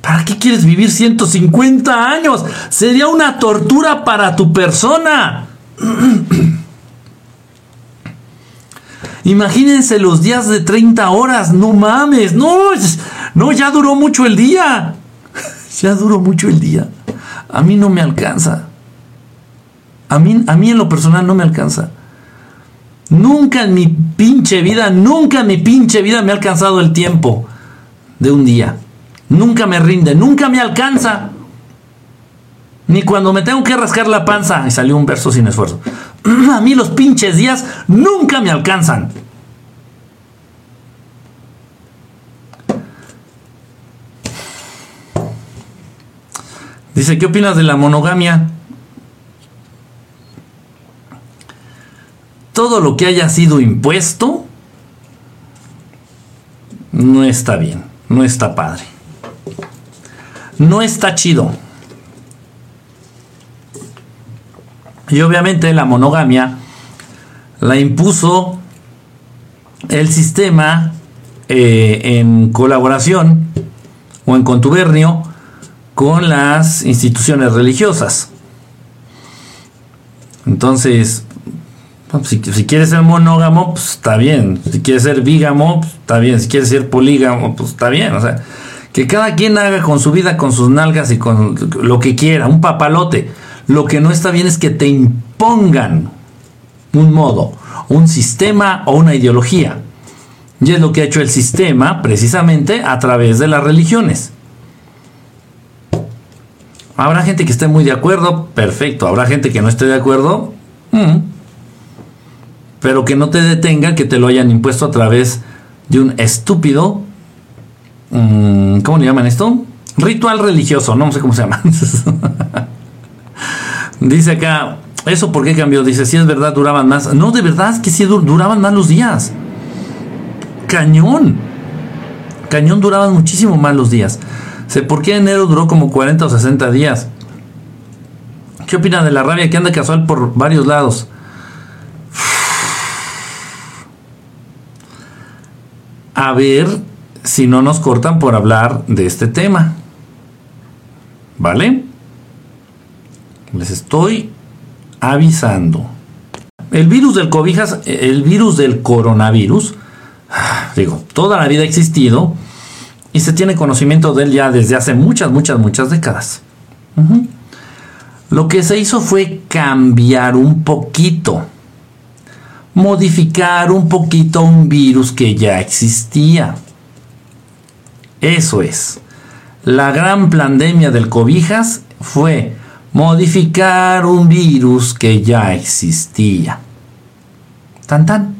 ¿Para qué quieres vivir 150 años? Sería una tortura para tu persona. Imagínense los días de 30 horas, no mames, no, no, ya duró mucho el día. ya duró mucho el día. A mí no me alcanza. A mí, a mí en lo personal no me alcanza. Nunca en mi pinche vida, nunca en mi pinche vida me ha alcanzado el tiempo de un día. Nunca me rinde, nunca me alcanza. Ni cuando me tengo que rascar la panza. Y salió un verso sin esfuerzo. A mí los pinches días nunca me alcanzan. Dice, ¿qué opinas de la monogamia? Todo lo que haya sido impuesto no está bien, no está padre. No está chido. Y obviamente la monogamia la impuso el sistema eh, en colaboración o en contubernio con las instituciones religiosas. Entonces, pues, si, quieres ser monógamo, pues está bien. Si quieres ser bígamo, pues está bien. Si quieres ser polígamo, pues está bien. O sea, que cada quien haga con su vida, con sus nalgas y con lo que quiera, un papalote. Lo que no está bien es que te impongan un modo, un sistema o una ideología. Y es lo que ha hecho el sistema precisamente a través de las religiones. Habrá gente que esté muy de acuerdo, perfecto. Habrá gente que no esté de acuerdo, mm. pero que no te detenga que te lo hayan impuesto a través de un estúpido, mm, ¿cómo le llaman esto? Ritual religioso, no sé cómo se llama. Dice acá, ¿eso por qué cambió? Dice, si es verdad, duraban más. No, de verdad es que sí duraban más los días. Cañón. Cañón duraban muchísimo más los días. Sé por qué enero duró como 40 o 60 días. ¿Qué opina de la rabia que anda casual por varios lados? A ver si no nos cortan por hablar de este tema. ¿Vale? Les estoy avisando. El virus del cobijas, el virus del coronavirus, digo, toda la vida ha existido y se tiene conocimiento de él ya desde hace muchas, muchas, muchas décadas. Lo que se hizo fue cambiar un poquito, modificar un poquito un virus que ya existía. Eso es. La gran pandemia del cobijas fue modificar un virus que ya existía. Tan tan.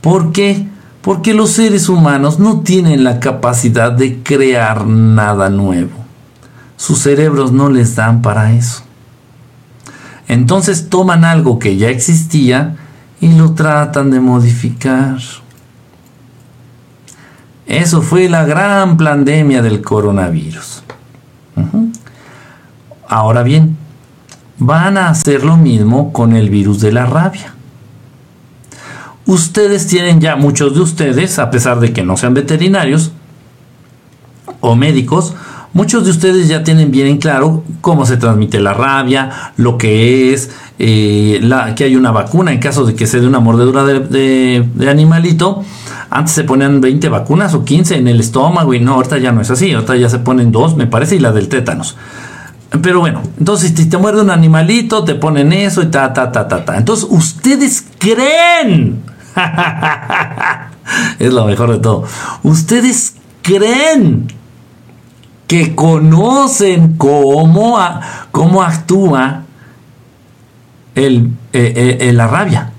¿Por qué? Porque los seres humanos no tienen la capacidad de crear nada nuevo. Sus cerebros no les dan para eso. Entonces toman algo que ya existía y lo tratan de modificar. Eso fue la gran pandemia del coronavirus. Ahora bien, van a hacer lo mismo con el virus de la rabia. Ustedes tienen ya, muchos de ustedes, a pesar de que no sean veterinarios o médicos, muchos de ustedes ya tienen bien en claro cómo se transmite la rabia, lo que es, eh, que hay una vacuna en caso de que se dé una mordedura de, animalito. Antes se ponían 20 vacunas o 15 en el estómago y no, ahorita ya no es así, ahorita ya se ponen dos, me parece, y la del tétanos. Pero bueno, entonces si te muerde un animalito, te ponen eso y ta, ta, ta, ta, ta. Entonces, ustedes creen es lo mejor de todo. Ustedes creen que conocen cómo, cómo actúa el, eh, eh, la rabia.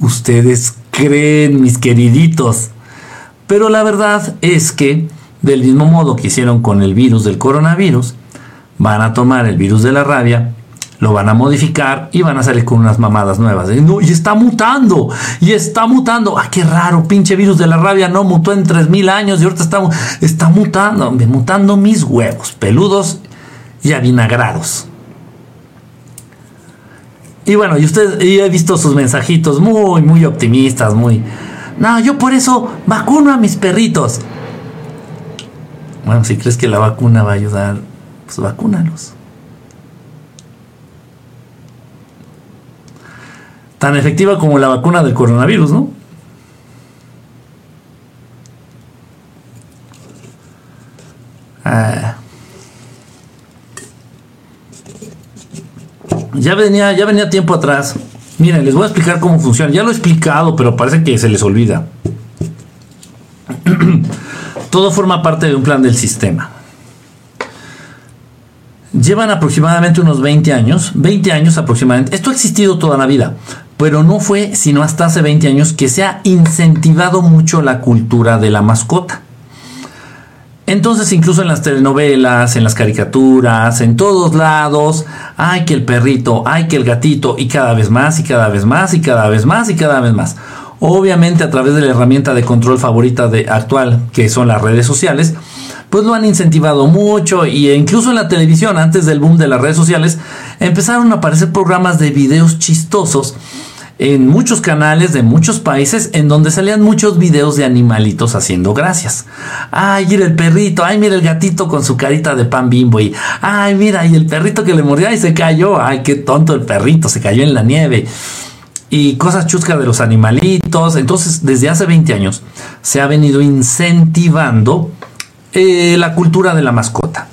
Ustedes creen, mis queriditos. Pero la verdad es que, del mismo modo que hicieron con el virus del coronavirus, van a tomar el virus de la rabia lo van a modificar y van a salir con unas mamadas nuevas. y está mutando, y está mutando. Ah, qué raro, pinche virus de la rabia no mutó en 3000 años y ahorita está, está mutando, mutando mis huevos, peludos y avinagrados. Y bueno, y usted, y he visto sus mensajitos muy, muy optimistas, muy. No, yo por eso vacuno a mis perritos. Bueno, si crees que la vacuna va a ayudar, pues vacúnalos. tan efectiva como la vacuna del coronavirus, ¿no? Ah. Ya venía, ya venía tiempo atrás. Miren, les voy a explicar cómo funciona. Ya lo he explicado, pero parece que se les olvida. Todo forma parte de un plan del sistema. Llevan aproximadamente unos 20 años, 20 años aproximadamente. Esto ha existido toda la vida, pero no fue sino hasta hace 20 años que se ha incentivado mucho la cultura de la mascota. Entonces, incluso en las telenovelas, en las caricaturas, en todos lados, hay que el perrito, hay que el gatito, y cada vez más, y cada vez más, y cada vez más, y cada vez más. Obviamente, a través de la herramienta de control favorita de actual, que son las redes sociales, pues lo han incentivado mucho y incluso en la televisión, antes del boom de las redes sociales, empezaron a aparecer programas de videos chistosos en muchos canales de muchos países en donde salían muchos videos de animalitos haciendo gracias. Ay, mira el perrito, ay, mira el gatito con su carita de pan bimbo y ay, mira, y el perrito que le mordió y se cayó, ay, qué tonto el perrito, se cayó en la nieve. Y cosas chuscas de los animalitos. Entonces, desde hace 20 años se ha venido incentivando eh, la cultura de la mascota.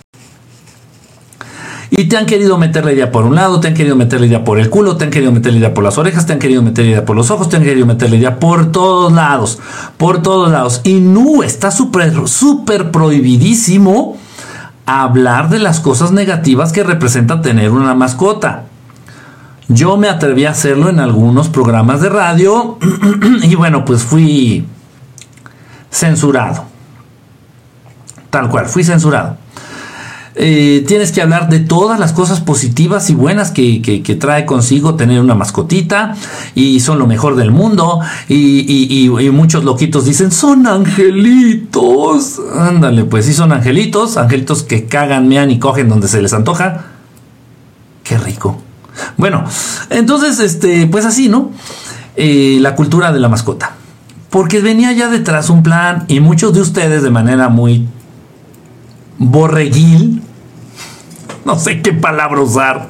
Y te han querido meter la idea por un lado, te han querido meter la idea por el culo, te han querido meter la idea por las orejas, te han querido meter la idea por los ojos, te han querido meter la idea por todos lados, por todos lados. Y no, está súper, súper prohibidísimo hablar de las cosas negativas que representa tener una mascota. Yo me atreví a hacerlo en algunos programas de radio y bueno, pues fui censurado. Tal cual, fui censurado. Eh, tienes que hablar de todas las cosas positivas y buenas que, trae consigo tener una mascotita y son lo mejor del mundo y, muchos loquitos dicen son angelitos ándale pues sí son angelitos angelitos que cagan mean y cogen donde se les antoja. Qué rico. Bueno entonces este pues así no eh, la cultura de la mascota. Porque venía ya detrás un plan y muchos de ustedes de manera muy borreguil, no sé qué palabra usar.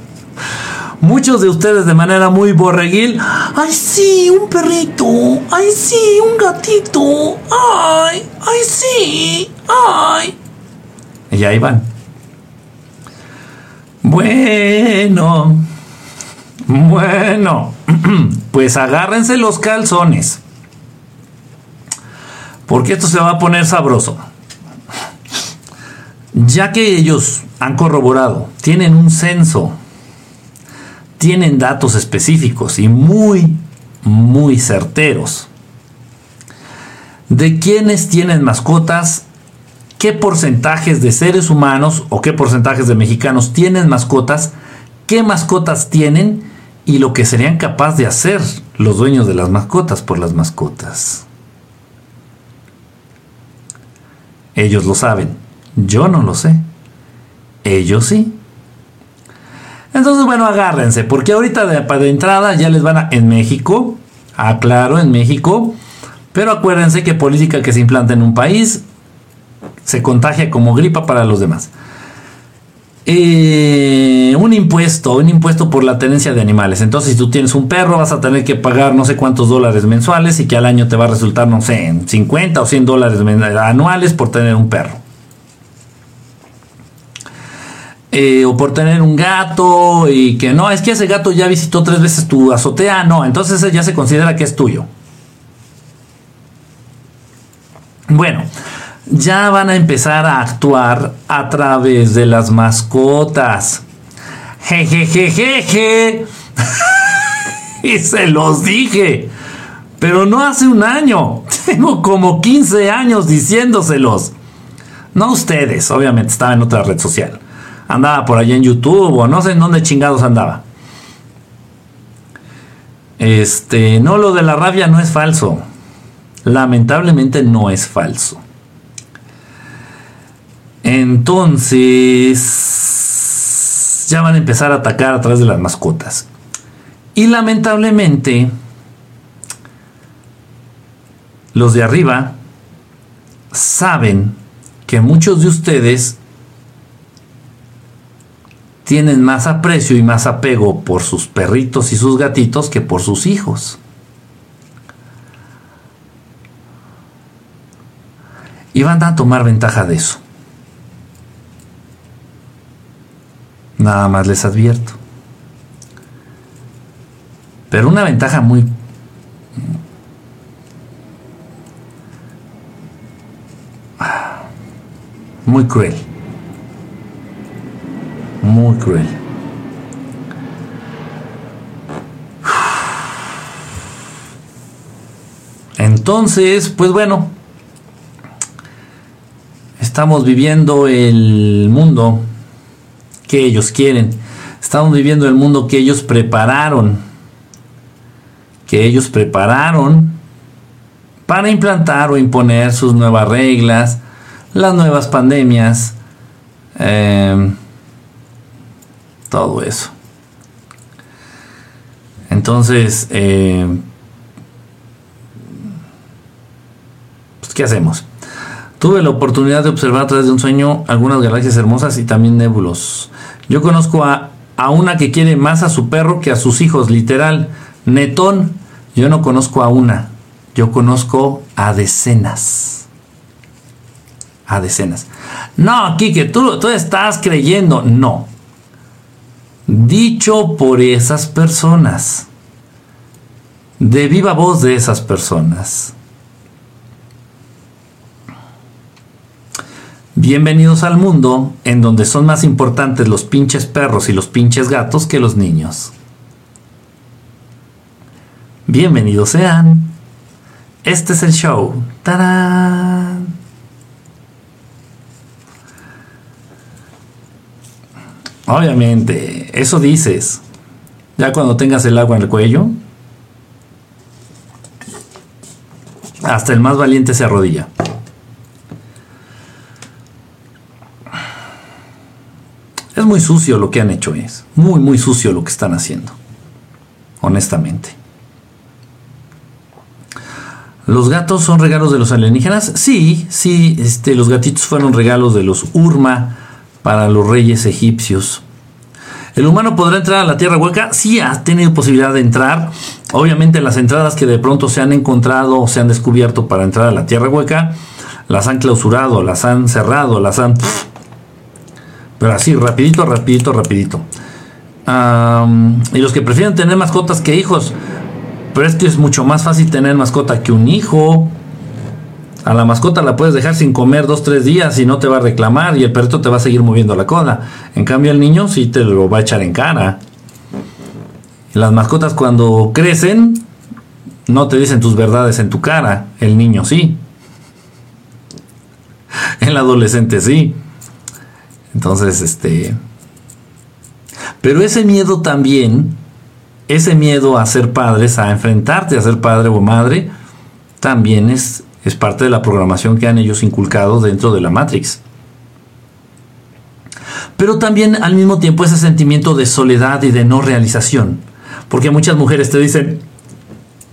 Muchos de ustedes de manera muy borreguil, ay sí, un perrito, ay sí, un gatito, ay, ay sí, ay. Y ahí van. Bueno, bueno, pues agárrense los calzones. Porque esto se va a poner sabroso ya que ellos han corroborado, tienen un censo, tienen datos específicos y muy, muy certeros de quienes tienen mascotas, qué porcentajes de seres humanos o qué porcentajes de mexicanos tienen mascotas, qué mascotas tienen y lo que serían capaces de hacer los dueños de las mascotas por las mascotas. Ellos lo saben. Yo no lo sé. Ellos sí. Entonces, bueno, agárrense, porque ahorita de, de entrada ya les van a... En México, aclaro, en México, pero acuérdense que política que se implanta en un país se contagia como gripa para los demás. Eh, un impuesto, un impuesto por la tenencia de animales. Entonces, si tú tienes un perro, vas a tener que pagar no sé cuántos dólares mensuales y que al año te va a resultar, no sé, 50 o 100 dólares anuales por tener un perro. Eh, o por tener un gato y que no, es que ese gato ya visitó tres veces tu azotea, no, entonces ya se considera que es tuyo. Bueno, ya van a empezar a actuar a través de las mascotas. Jejejejeje. y se los dije. Pero no hace un año. Tengo como 15 años diciéndoselos. No ustedes, obviamente estaba en otra red social andaba por allá en YouTube o no sé en dónde chingados andaba. Este, no, lo de la rabia no es falso. Lamentablemente no es falso. Entonces, ya van a empezar a atacar a través de las mascotas. Y lamentablemente, los de arriba saben que muchos de ustedes tienen más aprecio y más apego por sus perritos y sus gatitos que por sus hijos. Y van a tomar ventaja de eso. Nada más les advierto. Pero una ventaja muy... Muy cruel. Muy cruel. Entonces, pues bueno, estamos viviendo el mundo que ellos quieren. Estamos viviendo el mundo que ellos prepararon. Que ellos prepararon para implantar o imponer sus nuevas reglas, las nuevas pandemias, em, todo eso. Entonces, em, pues, ¿qué hacemos? Tuve la oportunidad de observar a través de un sueño algunas galaxias hermosas y también nébulos. Yo conozco a, a una que quiere más a su perro que a sus hijos, literal. Netón, yo no conozco a una, yo conozco a decenas. A decenas. No, Kike, tú, tú estás creyendo. No. Dicho por esas personas. De viva voz de esas personas. Bienvenidos al mundo en donde son más importantes los pinches perros y los pinches gatos que los niños. Bienvenidos sean. Este es el show. ¡Tarán! Obviamente, eso dices. Ya cuando tengas el agua en el cuello, hasta el más valiente se arrodilla. Es muy sucio lo que han hecho, es muy, muy sucio lo que están haciendo, honestamente. ¿Los gatos son regalos de los alienígenas? Sí, sí, este, los gatitos fueron regalos de los Urma para los reyes egipcios. ¿El humano podrá entrar a la tierra hueca? Sí, ha tenido posibilidad de entrar. Obviamente las entradas que de pronto se han encontrado o se han descubierto para entrar a la tierra hueca, las han clausurado, las han cerrado, las han... Pero así, rapidito, rapidito, rapidito. y los que prefieren tener mascotas que hijos, pero es que es mucho más fácil tener mascota que un hijo. A la mascota la puedes dejar sin comer dos, tres días y no te va a reclamar y el perrito te va a seguir moviendo la cola. En cambio el niño sí te lo va a echar en cara. las mascotas cuando crecen no te dicen tus verdades en tu cara. El niño sí. El adolescente sí. Entonces, este... Pero ese miedo también ese miedo a ser padres, a enfrentarte a ser padre o madre, también es, es parte de la programación que han ellos inculcado dentro de la Matrix. Pero también al mismo tiempo ese sentimiento de soledad y de no realización. Porque muchas mujeres te dicen,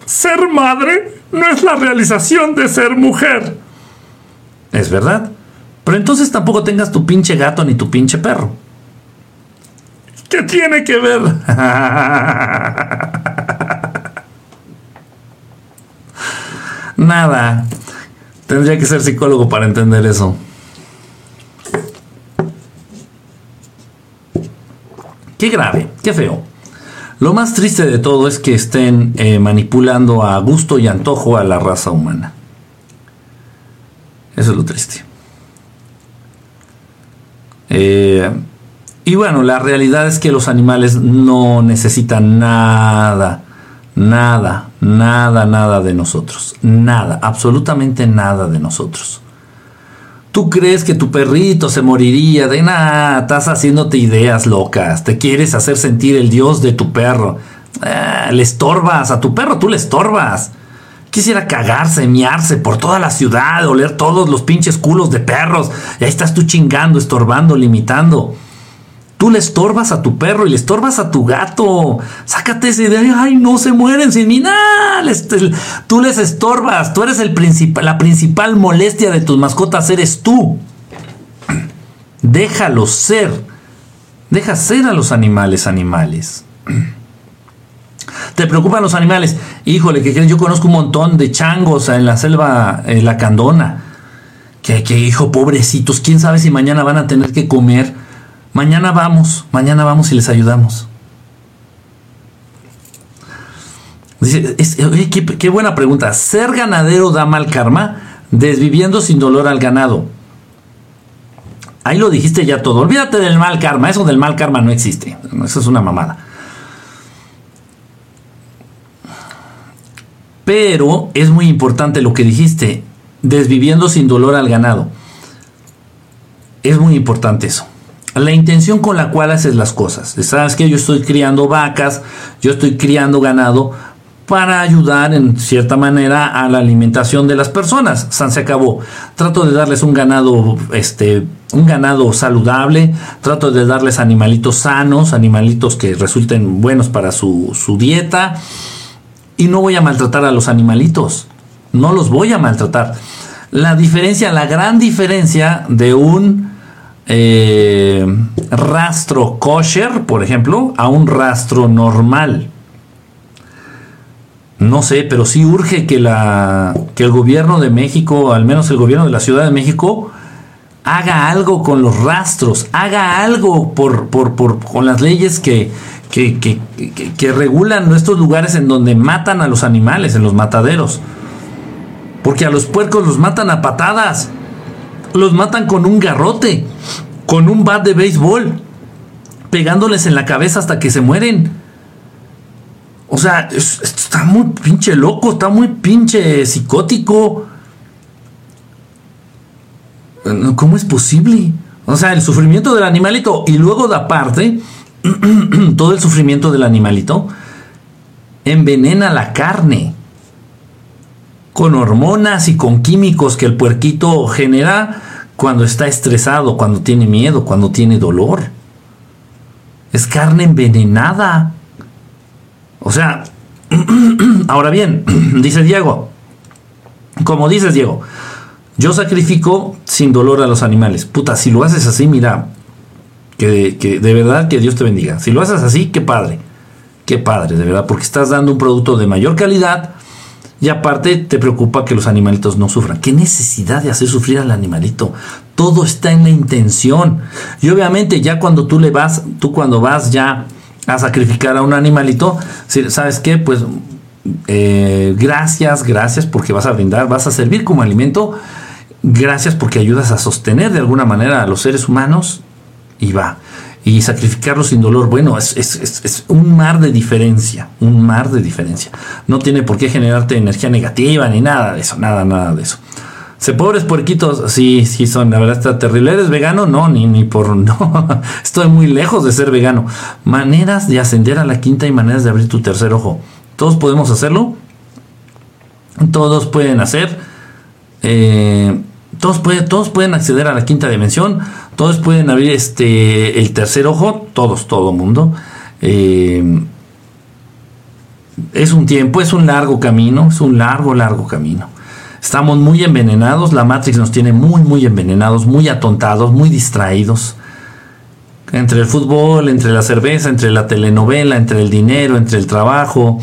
ser madre no es la realización de ser mujer. Es verdad. Pero entonces tampoco tengas tu pinche gato ni tu pinche perro. ¿Qué tiene que ver? Nada. Tendría que ser psicólogo para entender eso. Qué grave, qué feo. Lo más triste de todo es que estén eh, manipulando a gusto y antojo a la raza humana. Eso es lo triste. Eh, y bueno, la realidad es que los animales no necesitan nada, nada, nada, nada de nosotros. Nada, absolutamente nada de nosotros. ¿Tú crees que tu perrito se moriría de nada? Estás haciéndote ideas locas. Te quieres hacer sentir el dios de tu perro. Ah, le estorbas a tu perro, tú le estorbas. Quisiera cagarse, miarse por toda la ciudad, oler todos los pinches culos de perros. Y ahí estás tú chingando, estorbando, limitando. Tú le estorbas a tu perro y le estorbas a tu gato. Sácate esa idea. Ay, no se mueren sin mí. tú les estorbas. Tú eres la principal molestia de tus mascotas. Eres tú. Déjalos ser. Deja ser a los animales animales. ¿Te preocupan los animales? Híjole, que yo conozco un montón de changos en la selva, en la candona. Que hijo, pobrecitos, quién sabe si mañana van a tener que comer Mañana vamos, mañana vamos y les ayudamos. Dice, qué, buena pregunta. ¿Ser ganadero da mal karma? Desviviendo sin dolor al ganado. Ahí lo dijiste ya todo. Olvídate del mal karma. Eso del mal karma no existe. Eso es una mamada. Pero es muy importante lo que dijiste. Desviviendo sin dolor al ganado. Es muy importante eso. La intención con la cual haces las cosas. Sabes que yo estoy criando vacas, yo estoy criando ganado para ayudar en cierta manera a la alimentación de las personas. San se acabó. Trato de darles un ganado, este, un ganado saludable. Trato de darles animalitos sanos, animalitos que resulten buenos para su, su dieta. Y no voy a maltratar a los animalitos. No los voy a maltratar. La diferencia, la gran diferencia de un eh, rastro kosher, por ejemplo, a un rastro normal. No sé, pero sí urge que, la, que el gobierno de México, al menos el gobierno de la Ciudad de México, haga algo con los rastros, haga algo por, por, por con las leyes que, que, que, que, regulan nuestros lugares en donde matan a los animales, en los mataderos. Porque a los puercos los matan a patadas, los matan con un garrote, con un bat de béisbol, pegándoles en la cabeza hasta que se mueren. O sea, está muy pinche loco, está muy pinche psicótico. ¿Cómo es posible? O sea, el sufrimiento del animalito y luego de aparte, todo el sufrimiento del animalito envenena la carne con hormonas y con químicos que el puerquito genera cuando está estresado, cuando tiene miedo, cuando tiene dolor. Es carne envenenada. O sea, ahora bien, dice Diego, como dices Diego, yo sacrifico sin dolor a los animales. Puta, si lo haces así, mira, que, que, de verdad que Dios te bendiga. Si lo haces así, qué padre, qué padre, de verdad, porque estás dando un producto de mayor calidad y aparte te preocupa que los animalitos no sufran. ¿Qué necesidad de hacer sufrir al animalito? Todo está en la intención. Y obviamente ya cuando tú le vas, tú cuando vas ya a sacrificar a un animalito, ¿sabes qué? Pues eh, gracias, gracias porque vas a brindar, vas a servir como alimento, gracias porque ayudas a sostener de alguna manera a los seres humanos y va. Y sacrificarlo sin dolor, bueno, es, es un mar de diferencia, un mar de diferencia. No tiene por qué generarte energía negativa ni nada de eso, nada, nada de eso. Se pobres puerquitos, sí, sí son, la verdad está terrible. ¿Eres vegano? No, ni, ni por, no, estoy muy lejos de ser vegano. Maneras de ascender a la quinta y maneras de abrir tu tercer ojo. ¿Todos podemos hacerlo? Todos pueden hacer. Eh, todos, pueden, todos pueden acceder a la quinta dimensión. Todos pueden abrir este, el tercer ojo. Todos, todo mundo. Eh, es un tiempo, es un largo camino, es un largo, largo camino. Estamos muy envenenados, la Matrix nos tiene muy, muy envenenados, muy atontados, muy distraídos. Entre el fútbol, entre la cerveza, entre la telenovela, entre el dinero, entre el trabajo,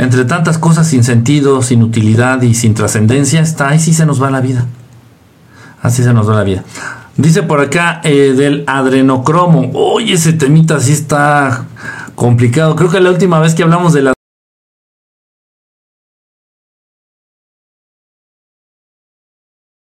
entre tantas cosas sin sentido, sin utilidad y sin trascendencia, está ahí sí se nos va la vida. Así se nos va la vida. Dice por acá eh, del adrenocromo. Oye, ese temita sí está complicado. Creo que la última vez que hablamos de la